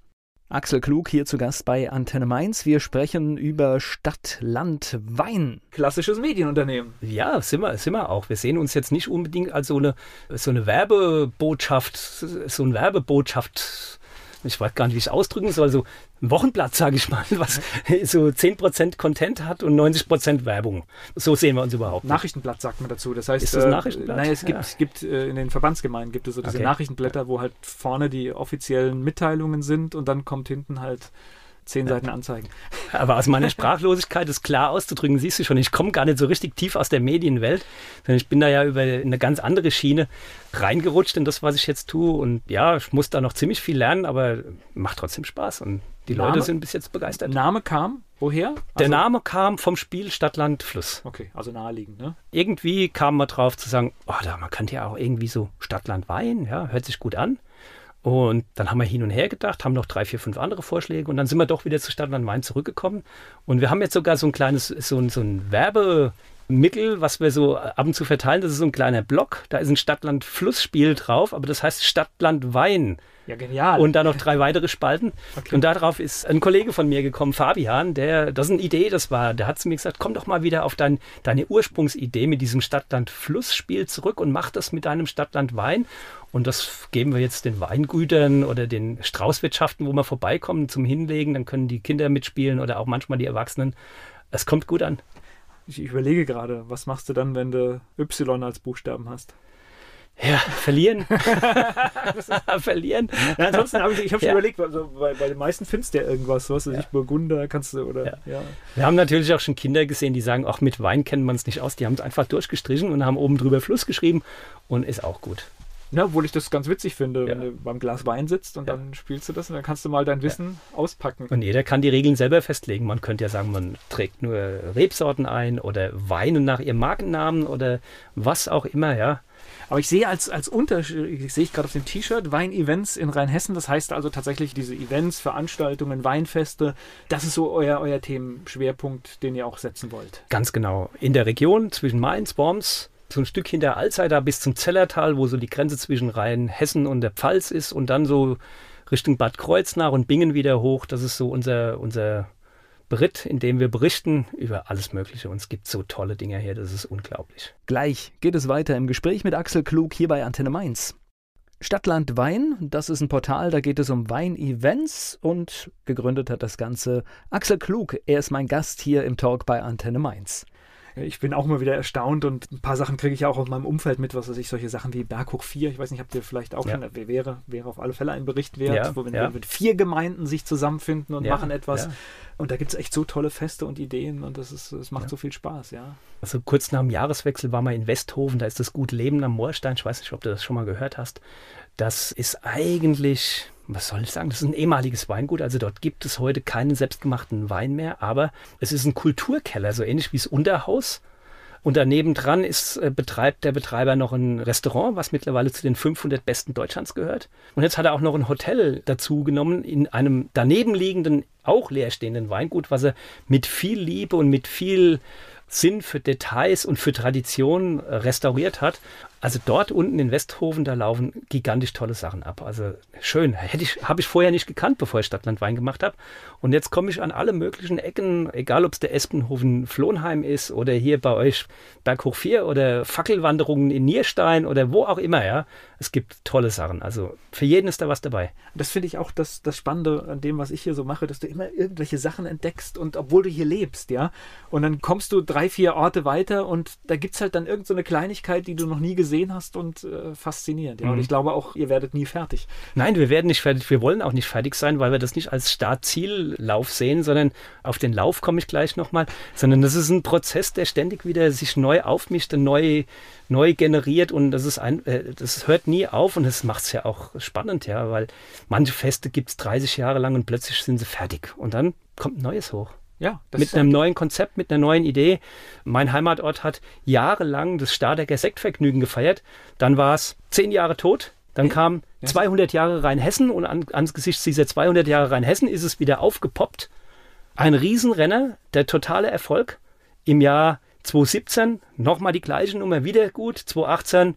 Axel Klug hier zu Gast bei Antenne Mainz. Wir sprechen über Stadt, Land, Wein. Klassisches Medienunternehmen. Ja, sind wir, sind wir auch. Wir sehen uns jetzt nicht unbedingt als so eine, so eine Werbebotschaft, so ein Werbebotschaft, ich weiß gar nicht, wie ich es ausdrücken soll, so ein Wochenblatt, sage ich mal, was so 10% Content hat und 90% Werbung. So sehen wir uns überhaupt. nicht. Nachrichtenblatt sagt man dazu. Das heißt, Ist das ein äh, Nachrichtenblatt? Nein, es gibt, Ja. es gibt äh, in den Verbandsgemeinden gibt es so diese Okay. Nachrichtenblätter, wo halt vorne die offiziellen Mitteilungen sind und dann kommt hinten halt zehn Seiten Anzeigen. Aber aus meiner Sprachlosigkeit ist klar auszudrücken, siehst du schon, ich komme gar nicht so richtig tief aus der Medienwelt, sondern ich bin da ja über eine ganz andere Schiene reingerutscht in das, was ich jetzt tue. Und ja, ich muss da noch ziemlich viel lernen, aber macht trotzdem Spaß. Und die Name? Leute sind bis jetzt begeistert. Name kam, woher? Der Also- Name kam vom Spiel Stadt, Land, Fluss. Okay, also naheliegend, ne? Irgendwie kam man drauf zu sagen, oh, da, man könnte ja auch irgendwie so Stadt, Land, Wein, ja, hört sich gut an. Und dann haben wir hin und her gedacht, haben noch drei, vier, fünf andere Vorschläge und dann sind wir doch wieder zu Stadt, Land, Wein zurückgekommen. Und wir haben jetzt sogar so ein kleines, so ein, so ein Werbemittel, was wir so ab und zu verteilen. Das ist so ein kleiner Block, da ist ein Stadt, Land, Fluss-Spiel drauf, aber das heißt Stadt, Land, Wein. Ja, genial. Und dann noch drei weitere Spalten. Okay. Und darauf ist ein Kollege von mir gekommen, Fabian, der, das ist eine Idee, das war, der hat zu mir gesagt, komm doch mal wieder auf dein, deine Ursprungsidee mit diesem Stadt-Land-Fluss-Spiel zurück und mach das mit deinem Stadt-Land-Wein. Und das geben wir jetzt den Weingütern oder den Straußwirtschaften, wo wir vorbeikommen zum Hinlegen. Dann können die Kinder mitspielen oder auch manchmal die Erwachsenen. Es kommt gut an. Ich überlege gerade, was machst du dann, wenn du Y als Buchstaben hast? Ja, verlieren. <laughs> <laughs> verlieren. Ja, ansonsten habe ich, ich hab schon Ja. überlegt, also bei, bei den meisten findest du ja irgendwas, was weiß ich, Burgunder kannst du oder Ja. ja. Wir haben natürlich auch schon Kinder gesehen, die sagen, auch mit Wein kennt man es nicht aus. Die haben es einfach durchgestrichen und haben oben drüber Fluss geschrieben und ist auch gut. Ja, obwohl ich das ganz witzig finde, wenn Ja. du beim Glas Wein sitzt und Ja. dann spielst du das und dann kannst du mal dein Wissen auspacken. Und jeder kann die Regeln selber festlegen. Man könnte ja sagen, man trägt nur Rebsorten ein oder Weine nach ihrem Markennamen oder was auch immer, ja. Aber ich sehe als, als Unterschied, ich sehe ich gerade auf dem T-Shirt, Wein-Events in Rheinhessen. Das heißt also tatsächlich diese Events, Veranstaltungen, Weinfeste. Das ist so euer, euer Themenschwerpunkt, den ihr auch setzen wollt. Ganz genau. In der Region zwischen Mainz, Worms, so ein Stück hinter Alzey bis zum Zellertal, wo so die Grenze zwischen Rheinhessen und der Pfalz ist und dann so Richtung Bad Kreuznach und Bingen wieder hoch. Das ist so unser, unser Beritt, in dem wir berichten über alles Mögliche. Und es gibt so tolle Dinge hier, das ist unglaublich. Gleich geht es weiter im Gespräch mit Axel Klug hier bei Antenne Mainz. Stadtland Wein, das ist ein Portal, da geht es um Wein-Events und gegründet hat das Ganze Axel Klug. Er ist mein Gast hier im Talk bei Antenne Mainz. Ich bin auch immer wieder erstaunt und ein paar Sachen kriege ich ja auch aus meinem Umfeld mit, was weiß ich, solche Sachen wie Berghoch 4. Ich weiß nicht, habt ihr vielleicht auch Ja. schon, wäre, wäre auf alle Fälle ein Bericht wert, Ja, wo wenn, ja. wenn vier Gemeinden sich zusammenfinden und machen etwas. Und da gibt es echt so tolle Feste und Ideen und das, ist, das macht so viel Spaß, ja. Also kurz nach dem Jahreswechsel war man in Westhofen, da ist das Gut Leben am Moorstein. Ich weiß nicht, ob du das schon mal gehört hast. Das ist eigentlich, was soll ich sagen, das ist ein ehemaliges Weingut. Also dort gibt es heute keinen selbstgemachten Wein mehr, aber es ist ein Kulturkeller, so ähnlich wie das Unterhaus. Und daneben dran ist, äh, betreibt der Betreiber noch ein Restaurant, was mittlerweile zu den 500 besten Deutschlands gehört. Und jetzt hat er auch noch ein Hotel dazu genommen in einem daneben liegenden, auch leerstehenden Weingut, was er mit viel Liebe und mit viel Sinn für Details und für Tradition äh, restauriert hat. Also dort unten in Westhofen, da laufen gigantisch tolle Sachen ab. Also schön. Hätte ich, habe ich vorher nicht gekannt, bevor ich Stadtland Wein gemacht habe. Und jetzt komme ich an alle möglichen Ecken, egal ob es der Espenhofen Flohnheim ist oder hier bei euch Berghoch 4 oder Fackelwanderungen in Nierstein oder wo auch immer, ja. Es gibt tolle Sachen. Also für jeden ist da was dabei. Das finde ich auch das, das Spannende an dem, was ich hier so mache, dass du immer irgendwelche Sachen entdeckst und obwohl du hier lebst, ja, und dann kommst du drei, vier Orte weiter und da gibt es halt dann irgendeine so eine Kleinigkeit, die du noch nie gesehen hast und äh, faszinierend, ja. Und Mhm. ich glaube auch, ihr werdet nie fertig. Nein, wir werden nicht fertig. Wir wollen auch nicht fertig sein, weil wir das nicht als Start-Ziel-Lauf sehen, sondern auf den Lauf komme ich gleich nochmal, sondern das ist ein Prozess, der ständig wieder sich neu aufmischt, und neu, neu generiert und das ist ein, äh, das hört nie auf und das macht es ja auch spannend, ja, weil manche Feste gibt es 30 Jahre lang und plötzlich sind sie fertig und dann kommt ein Neues hoch. Ja, mit einem neuen Konzept, mit einer neuen Idee. Mein Heimatort hat jahrelang das Stardecker Sektvergnügen gefeiert. Dann war es zehn Jahre tot. Dann ja. kam 200 Jahre Rheinhessen und an, angesichts dieser 200 Jahre Rheinhessen ist es wieder aufgepoppt. Ein Riesenrenner, der totale Erfolg. Im Jahr 2017 nochmal die gleiche Nummer, wieder gut. 2018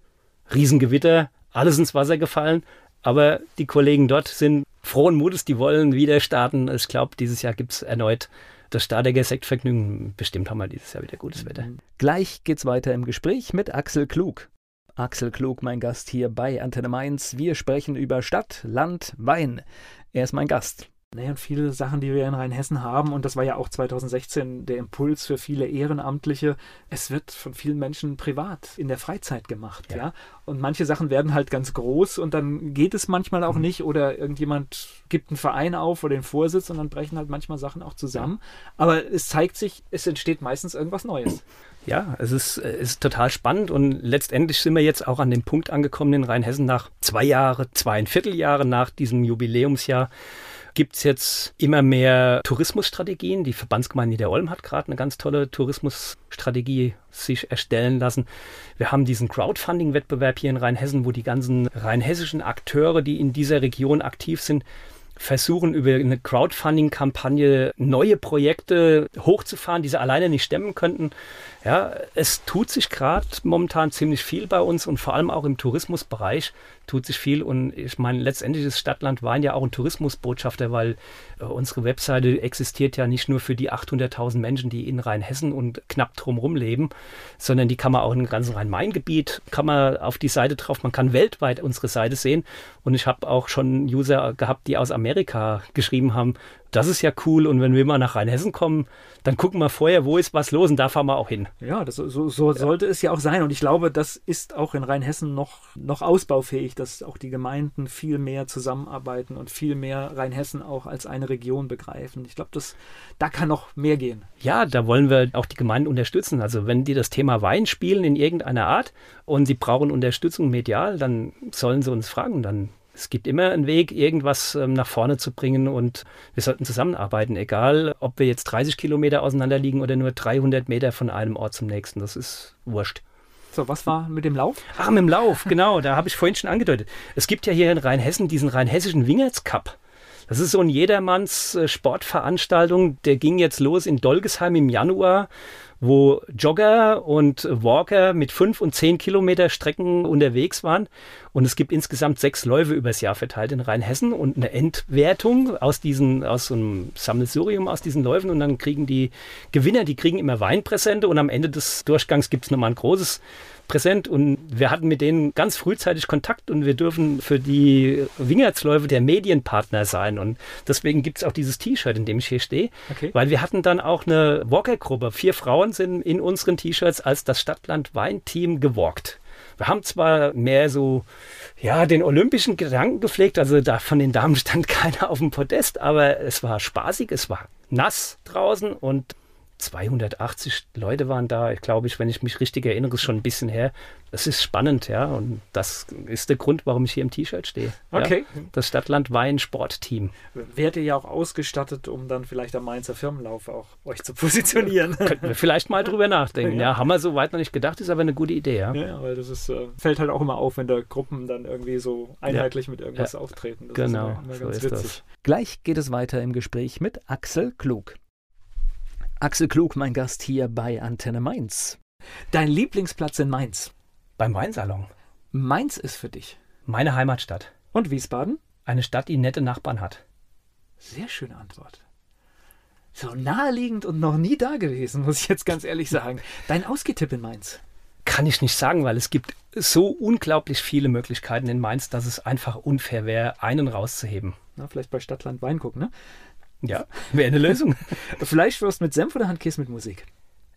Riesengewitter, alles ins Wasser gefallen. Aber die Kollegen dort sind frohen Mutes, die wollen wieder starten. Ich glaube, dieses Jahr gibt es erneut das Stadeger Sektvergnügen. Bestimmt haben wir dieses Jahr wieder gutes Wetter. Gleich geht's weiter im Gespräch mit Axel Klug. Axel Klug, mein Gast hier bei Antenne Mainz. Wir sprechen über Stadt, Land, Wein. Er ist mein Gast. Naja, und viele Sachen, die wir in Rheinhessen haben, und das war ja auch 2016 der Impuls für viele Ehrenamtliche, es wird von vielen Menschen privat in der Freizeit gemacht, ja. ja? Und manche Sachen werden halt ganz groß und dann geht es manchmal auch mhm. nicht oder irgendjemand gibt einen Verein auf oder den Vorsitz und dann brechen halt manchmal Sachen auch zusammen. Aber es zeigt sich, es entsteht meistens irgendwas Neues. Ja, es ist, es ist total spannend und letztendlich sind wir jetzt auch an dem Punkt angekommen in Rheinhessen nach zwei Jahre, zweieinviertel Jahre nach diesem Jubiläumsjahr, gibt es jetzt immer mehr Tourismusstrategien. Die Verbandsgemeinde Niederolm hat gerade eine ganz tolle Tourismusstrategie sich erstellen lassen. Wir haben diesen Crowdfunding-Wettbewerb hier in Rheinhessen, wo die ganzen rheinhessischen Akteure, die in dieser Region aktiv sind, versuchen über eine Crowdfunding-Kampagne neue Projekte hochzufahren, die sie alleine nicht stemmen könnten. Ja, es tut sich gerade momentan ziemlich viel bei uns und vor allem auch im Tourismusbereich tut sich viel. Und ich meine, letztendlich ist Stadtland Wein ja auch ein Tourismusbotschafter, weil äh, unsere Webseite existiert ja nicht nur für die 800.000 Menschen, die in Rheinhessen und knapp drumherum leben, sondern die kann man auch im ganzen Rhein-Main-Gebiet, kann man auf die Seite drauf, man kann weltweit unsere Seite sehen. Und ich habe auch schon User gehabt, die aus Amerika geschrieben haben, das ist ja cool. Und wenn wir mal nach Rheinhessen kommen, dann gucken wir vorher, wo ist was los und da fahren wir auch hin. Ja, das, so, so ja. sollte es ja auch sein. Und ich glaube, das ist auch in Rheinhessen noch, noch ausbaufähig, dass auch die Gemeinden viel mehr zusammenarbeiten und viel mehr Rheinhessen auch als eine Region begreifen. Ich glaube, da kann noch mehr gehen. Ja, da wollen wir auch die Gemeinden unterstützen. Also wenn die das Thema Wein spielen in irgendeiner Art und sie brauchen Unterstützung medial, dann sollen sie uns fragen. Dann es gibt immer einen Weg, irgendwas ähm, nach vorne zu bringen und wir sollten zusammenarbeiten, egal ob wir jetzt 30 Kilometer auseinander liegen oder nur 300 Meter von einem Ort zum nächsten. Das ist wurscht. So, was war mit dem Lauf? Ach, mit dem Lauf, genau. Da habe ich vorhin schon angedeutet. Es gibt ja hier in Rheinhessen diesen rheinhessischen Wingerts Cup. Das ist so ein Jedermanns äh, Sportveranstaltung. Der ging jetzt los in Dolgesheim im Januar wo Jogger und Walker mit fünf und zehn Kilometer Strecken unterwegs waren. Und es gibt insgesamt sechs Läufe übers Jahr verteilt in Rheinhessen und eine Endwertung aus diesen, aus so einem Sammelsurium aus diesen Läufen. Und dann kriegen die Gewinner, die kriegen immer Weinpräsente und am Ende des Durchgangs gibt es nochmal ein großes präsent und wir hatten mit denen ganz frühzeitig Kontakt und wir dürfen für die Wingertsläufe der Medienpartner sein und deswegen gibt es auch dieses T-Shirt, in dem ich hier stehe, okay. weil wir hatten dann auch eine Walker-Gruppe. Vier Frauen sind in unseren T-Shirts als das Stadtland-Wein-Team gewalkt. Wir haben zwar mehr so, ja, den olympischen Gedanken gepflegt, also da von den Damen stand <laughs> keiner auf dem Podest, aber es war spaßig, es war nass draußen und 280 Leute waren da, glaube ich, wenn ich mich richtig erinnere, ist schon ein bisschen her. Das ist spannend, ja. Und das ist der Grund, warum ich hier im T-Shirt stehe. Okay. Ja? Das Stadtland Wein Sportteam. Werdet ihr ja auch ausgestattet, um dann vielleicht am Mainzer Firmenlauf auch euch zu positionieren? <laughs> Könnten wir vielleicht mal drüber nachdenken. Ja. ja, haben wir so weit noch nicht gedacht, ist aber eine gute Idee, ja. Ja, weil das ist, äh, fällt halt auch immer auf, wenn da Gruppen dann irgendwie so einheitlich mit irgendwas auftreten. Das genau, ist immer, immer so ist witzig. Das. Gleich geht es weiter im Gespräch mit Axel Klug. Axel Klug, mein Gast hier bei Antenne Mainz. Dein Lieblingsplatz in Mainz? Beim Weinsalon. Mainz ist für dich. Meine Heimatstadt. Und Wiesbaden? Eine Stadt, die nette Nachbarn hat. Sehr schöne Antwort. So naheliegend und noch nie da gewesen, muss ich jetzt ganz ehrlich sagen. Dein Ausgetipp in Mainz? Kann ich nicht sagen, weil es gibt so unglaublich viele Möglichkeiten in Mainz, dass es einfach unfair wäre, einen rauszuheben. Na, vielleicht bei Stadtland Wein gucken, ne? Ja, wäre eine Lösung. <laughs> Fleischwurst mit Senf oder Handkäse mit Musik?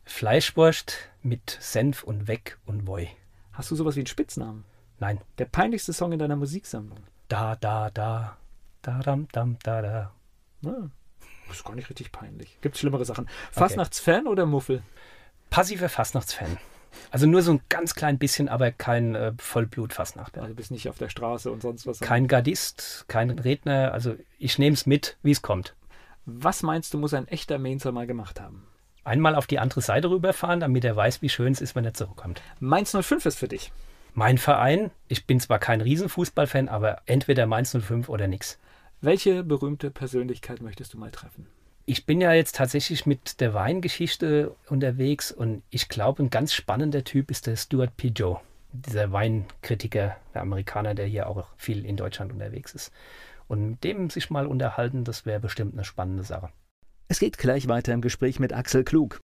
Fleischwurst mit Senf und Weg und Woi. Hast du sowas wie einen Spitznamen? Nein. Der peinlichste Song in deiner Musiksammlung? Da, da, da. Da, dam, dam, da, da. Ja, das ist gar nicht richtig peinlich. Gibt schlimmere Sachen. Fastnachtsfan okay. oder Muffel? Passiver Fastnachtsfan. Also nur so ein ganz klein bisschen, aber kein äh, Vollblut-Fastnacht. Also bist nicht auf der Straße und sonst was. Kein Gardist, kein Redner. Also ich nehme es mit, wie es kommt. Was meinst du, muss ein echter Mainzer mal gemacht haben? Einmal auf die andere Seite rüberfahren, damit er weiß, wie schön es ist, wenn er zurückkommt. Mainz 05 ist für dich. Mein Verein, ich bin zwar kein Riesenfußballfan, aber entweder Mainz 05 oder nix. Welche berühmte Persönlichkeit möchtest du mal treffen? Ich bin ja jetzt tatsächlich mit der Weingeschichte unterwegs und ich glaube, ein ganz spannender Typ ist der Stuart Pijot, dieser Weinkritiker, der Amerikaner, der hier auch viel in Deutschland unterwegs ist. Und mit dem sich mal unterhalten, das wäre bestimmt eine spannende Sache. Es geht gleich weiter im Gespräch mit Axel Klug.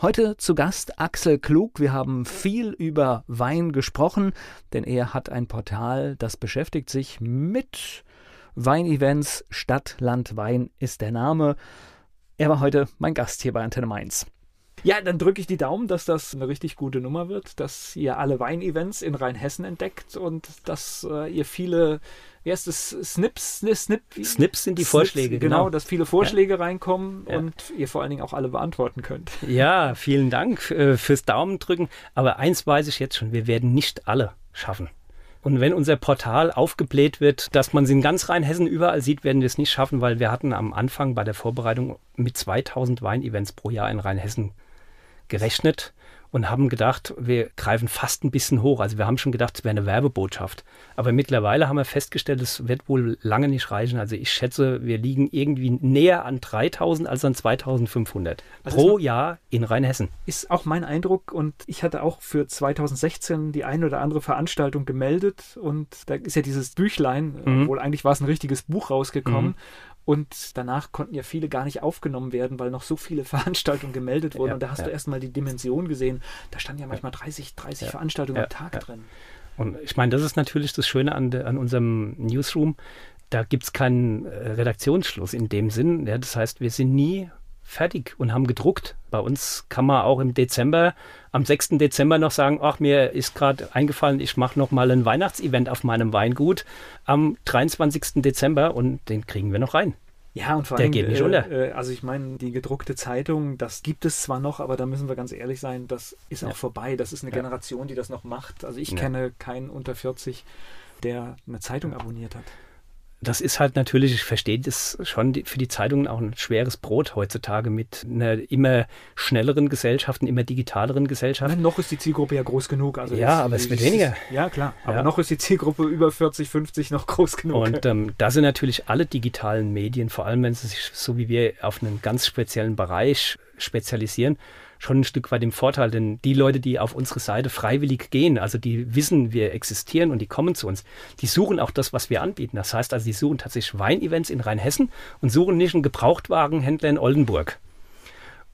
Heute zu Gast Axel Klug. Wir haben viel über Wein gesprochen, denn er hat ein Portal, das beschäftigt sich mit Weinevents. Stadt, Land, Wein ist der Name. Er war heute mein Gast hier bei Antenne Mainz. Ja, dann drücke ich die Daumen, dass das eine richtig gute Nummer wird, dass ihr alle Weinevents in Rheinhessen entdeckt und dass äh, ihr viele, wie heißt es, Snips, Snip, Snips sind die Vorschläge, genau, genau, dass viele Vorschläge ja. reinkommen ja. und ihr vor allen Dingen auch alle beantworten könnt. Ja, vielen Dank äh, fürs Daumen drücken. Aber eins weiß ich jetzt schon, wir werden nicht alle schaffen. Und wenn unser Portal aufgebläht wird, dass man sie in ganz Rheinhessen überall sieht, werden wir es nicht schaffen, weil wir hatten am Anfang bei der Vorbereitung mit 2000 Weinevents pro Jahr in Rheinhessen gerechnet und haben gedacht, wir greifen fast ein bisschen hoch. Also wir haben schon gedacht, es wäre eine Werbebotschaft. Aber mittlerweile haben wir festgestellt, es wird wohl lange nicht reichen. Also ich schätze, wir liegen irgendwie näher an 3000 als an 2500 also pro Jahr in Rheinhessen. Ist auch mein Eindruck und ich hatte auch für 2016 die eine oder andere Veranstaltung gemeldet und da ist ja dieses Büchlein, mhm. obwohl eigentlich war es ein richtiges Buch rausgekommen. Mhm. Und danach konnten ja viele gar nicht aufgenommen werden, weil noch so viele <laughs> Veranstaltungen gemeldet wurden. Ja, und da hast ja. du erstmal die Dimension gesehen. Da standen ja manchmal 30, 30 ja, Veranstaltungen am Tag drin. Und ich meine, das ist natürlich das Schöne an, de, an unserem Newsroom. Da gibt es keinen äh, Redaktionsschluss in dem Sinn. Das heißt, wir sind nie fertig und haben gedruckt. Bei uns kann man auch im Dezember, am 6. Dezember noch sagen, ach, mir ist gerade eingefallen, ich mache noch mal ein Weihnachtsevent auf meinem Weingut am 23. Dezember und den kriegen wir noch rein. Ja, und vor allem, Der geht nicht äh, unter. Äh, also ich meine, die gedruckte Zeitung, das gibt es zwar noch, aber da müssen wir ganz ehrlich sein, das ist ja. auch vorbei. Das ist eine ja. Generation, die das noch macht. Also ich ja. kenne keinen unter 40, der eine Zeitung abonniert hat das ist halt natürlich, ich verstehe das schon für die Zeitungen auch ein schweres Brot heutzutage mit einer immer schnelleren Gesellschaft, einer immer digitaleren Gesellschaft. Nein, noch ist die Zielgruppe ja groß genug. Also ja, aber es wird weniger. Ja, klar. Aber ja. noch ist die Zielgruppe über 40, 50 noch groß genug. Und ähm, da sind natürlich alle digitalen Medien, vor allem wenn sie sich so wie wir auf einen ganz speziellen Bereich spezialisieren, schon ein Stück weit im Vorteil, denn die Leute, die auf unsere Seite freiwillig gehen, also die wissen, wir existieren und die kommen zu uns, die suchen auch das, was wir anbieten. Das heißt also, die suchen tatsächlich Weinevents in Rheinhessen und suchen nicht einen Gebrauchtwagenhändler in Oldenburg.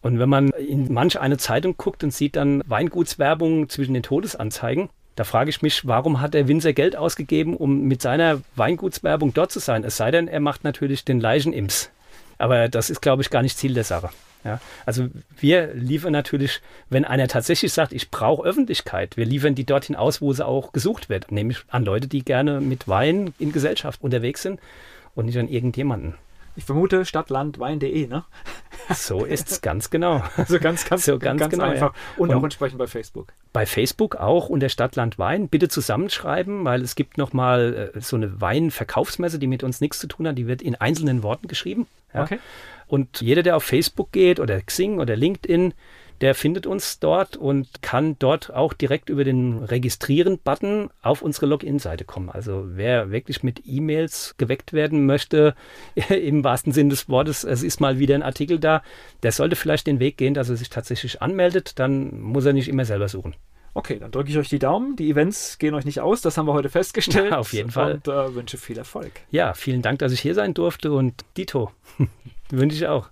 Und wenn man in manch eine Zeitung guckt und sieht dann Weingutswerbung zwischen den Todesanzeigen, da frage ich mich, warum hat der Winzer Geld ausgegeben, um mit seiner Weingutswerbung dort zu sein? Es sei denn, er macht natürlich den Leichenimps. Aber das ist, glaube ich, gar nicht Ziel der Sache. Ja, also wir liefern natürlich, wenn einer tatsächlich sagt, ich brauche Öffentlichkeit, wir liefern die dorthin aus, wo sie auch gesucht wird, nämlich an Leute, die gerne mit Wein in Gesellschaft unterwegs sind und nicht an irgendjemanden. Ich vermute stadtlandwein.de, ne? <laughs> So ist es ganz genau. <laughs> Also ganz, ganz, so ganz, ganz genau, einfach. Ja. Und, und, auch entsprechend bei Facebook. Bei Facebook auch unter Stadtlandwein. Bitte zusammenschreiben, weil es gibt nochmal äh, so eine Weinverkaufsmesse, die mit uns nichts zu tun hat. Die wird in einzelnen Worten geschrieben. Ja. Okay. Und jeder, der auf Facebook geht oder Xing oder LinkedIn, der findet uns dort und kann dort auch direkt über den Registrieren-Button auf unsere Login-Seite kommen. Also wer wirklich mit E-Mails geweckt werden möchte, <laughs> im wahrsten Sinne des Wortes, es ist mal wieder ein Artikel da, der sollte vielleicht den Weg gehen, dass er sich tatsächlich anmeldet, dann muss er nicht immer selber suchen. Okay, dann drücke ich euch die Daumen. Die Events gehen euch nicht aus, das haben wir heute festgestellt. Ja, <laughs> auf jeden Fall. Und äh, wünsche viel Erfolg. Ja, vielen Dank, dass ich hier sein durfte und Dito. <laughs> Wünsche ich auch.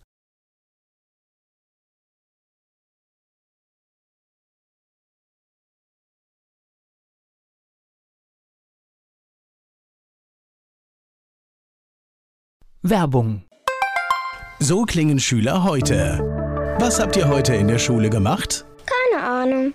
Werbung. So klingen Schüler heute. Was habt ihr heute in der Schule gemacht? Keine Ahnung.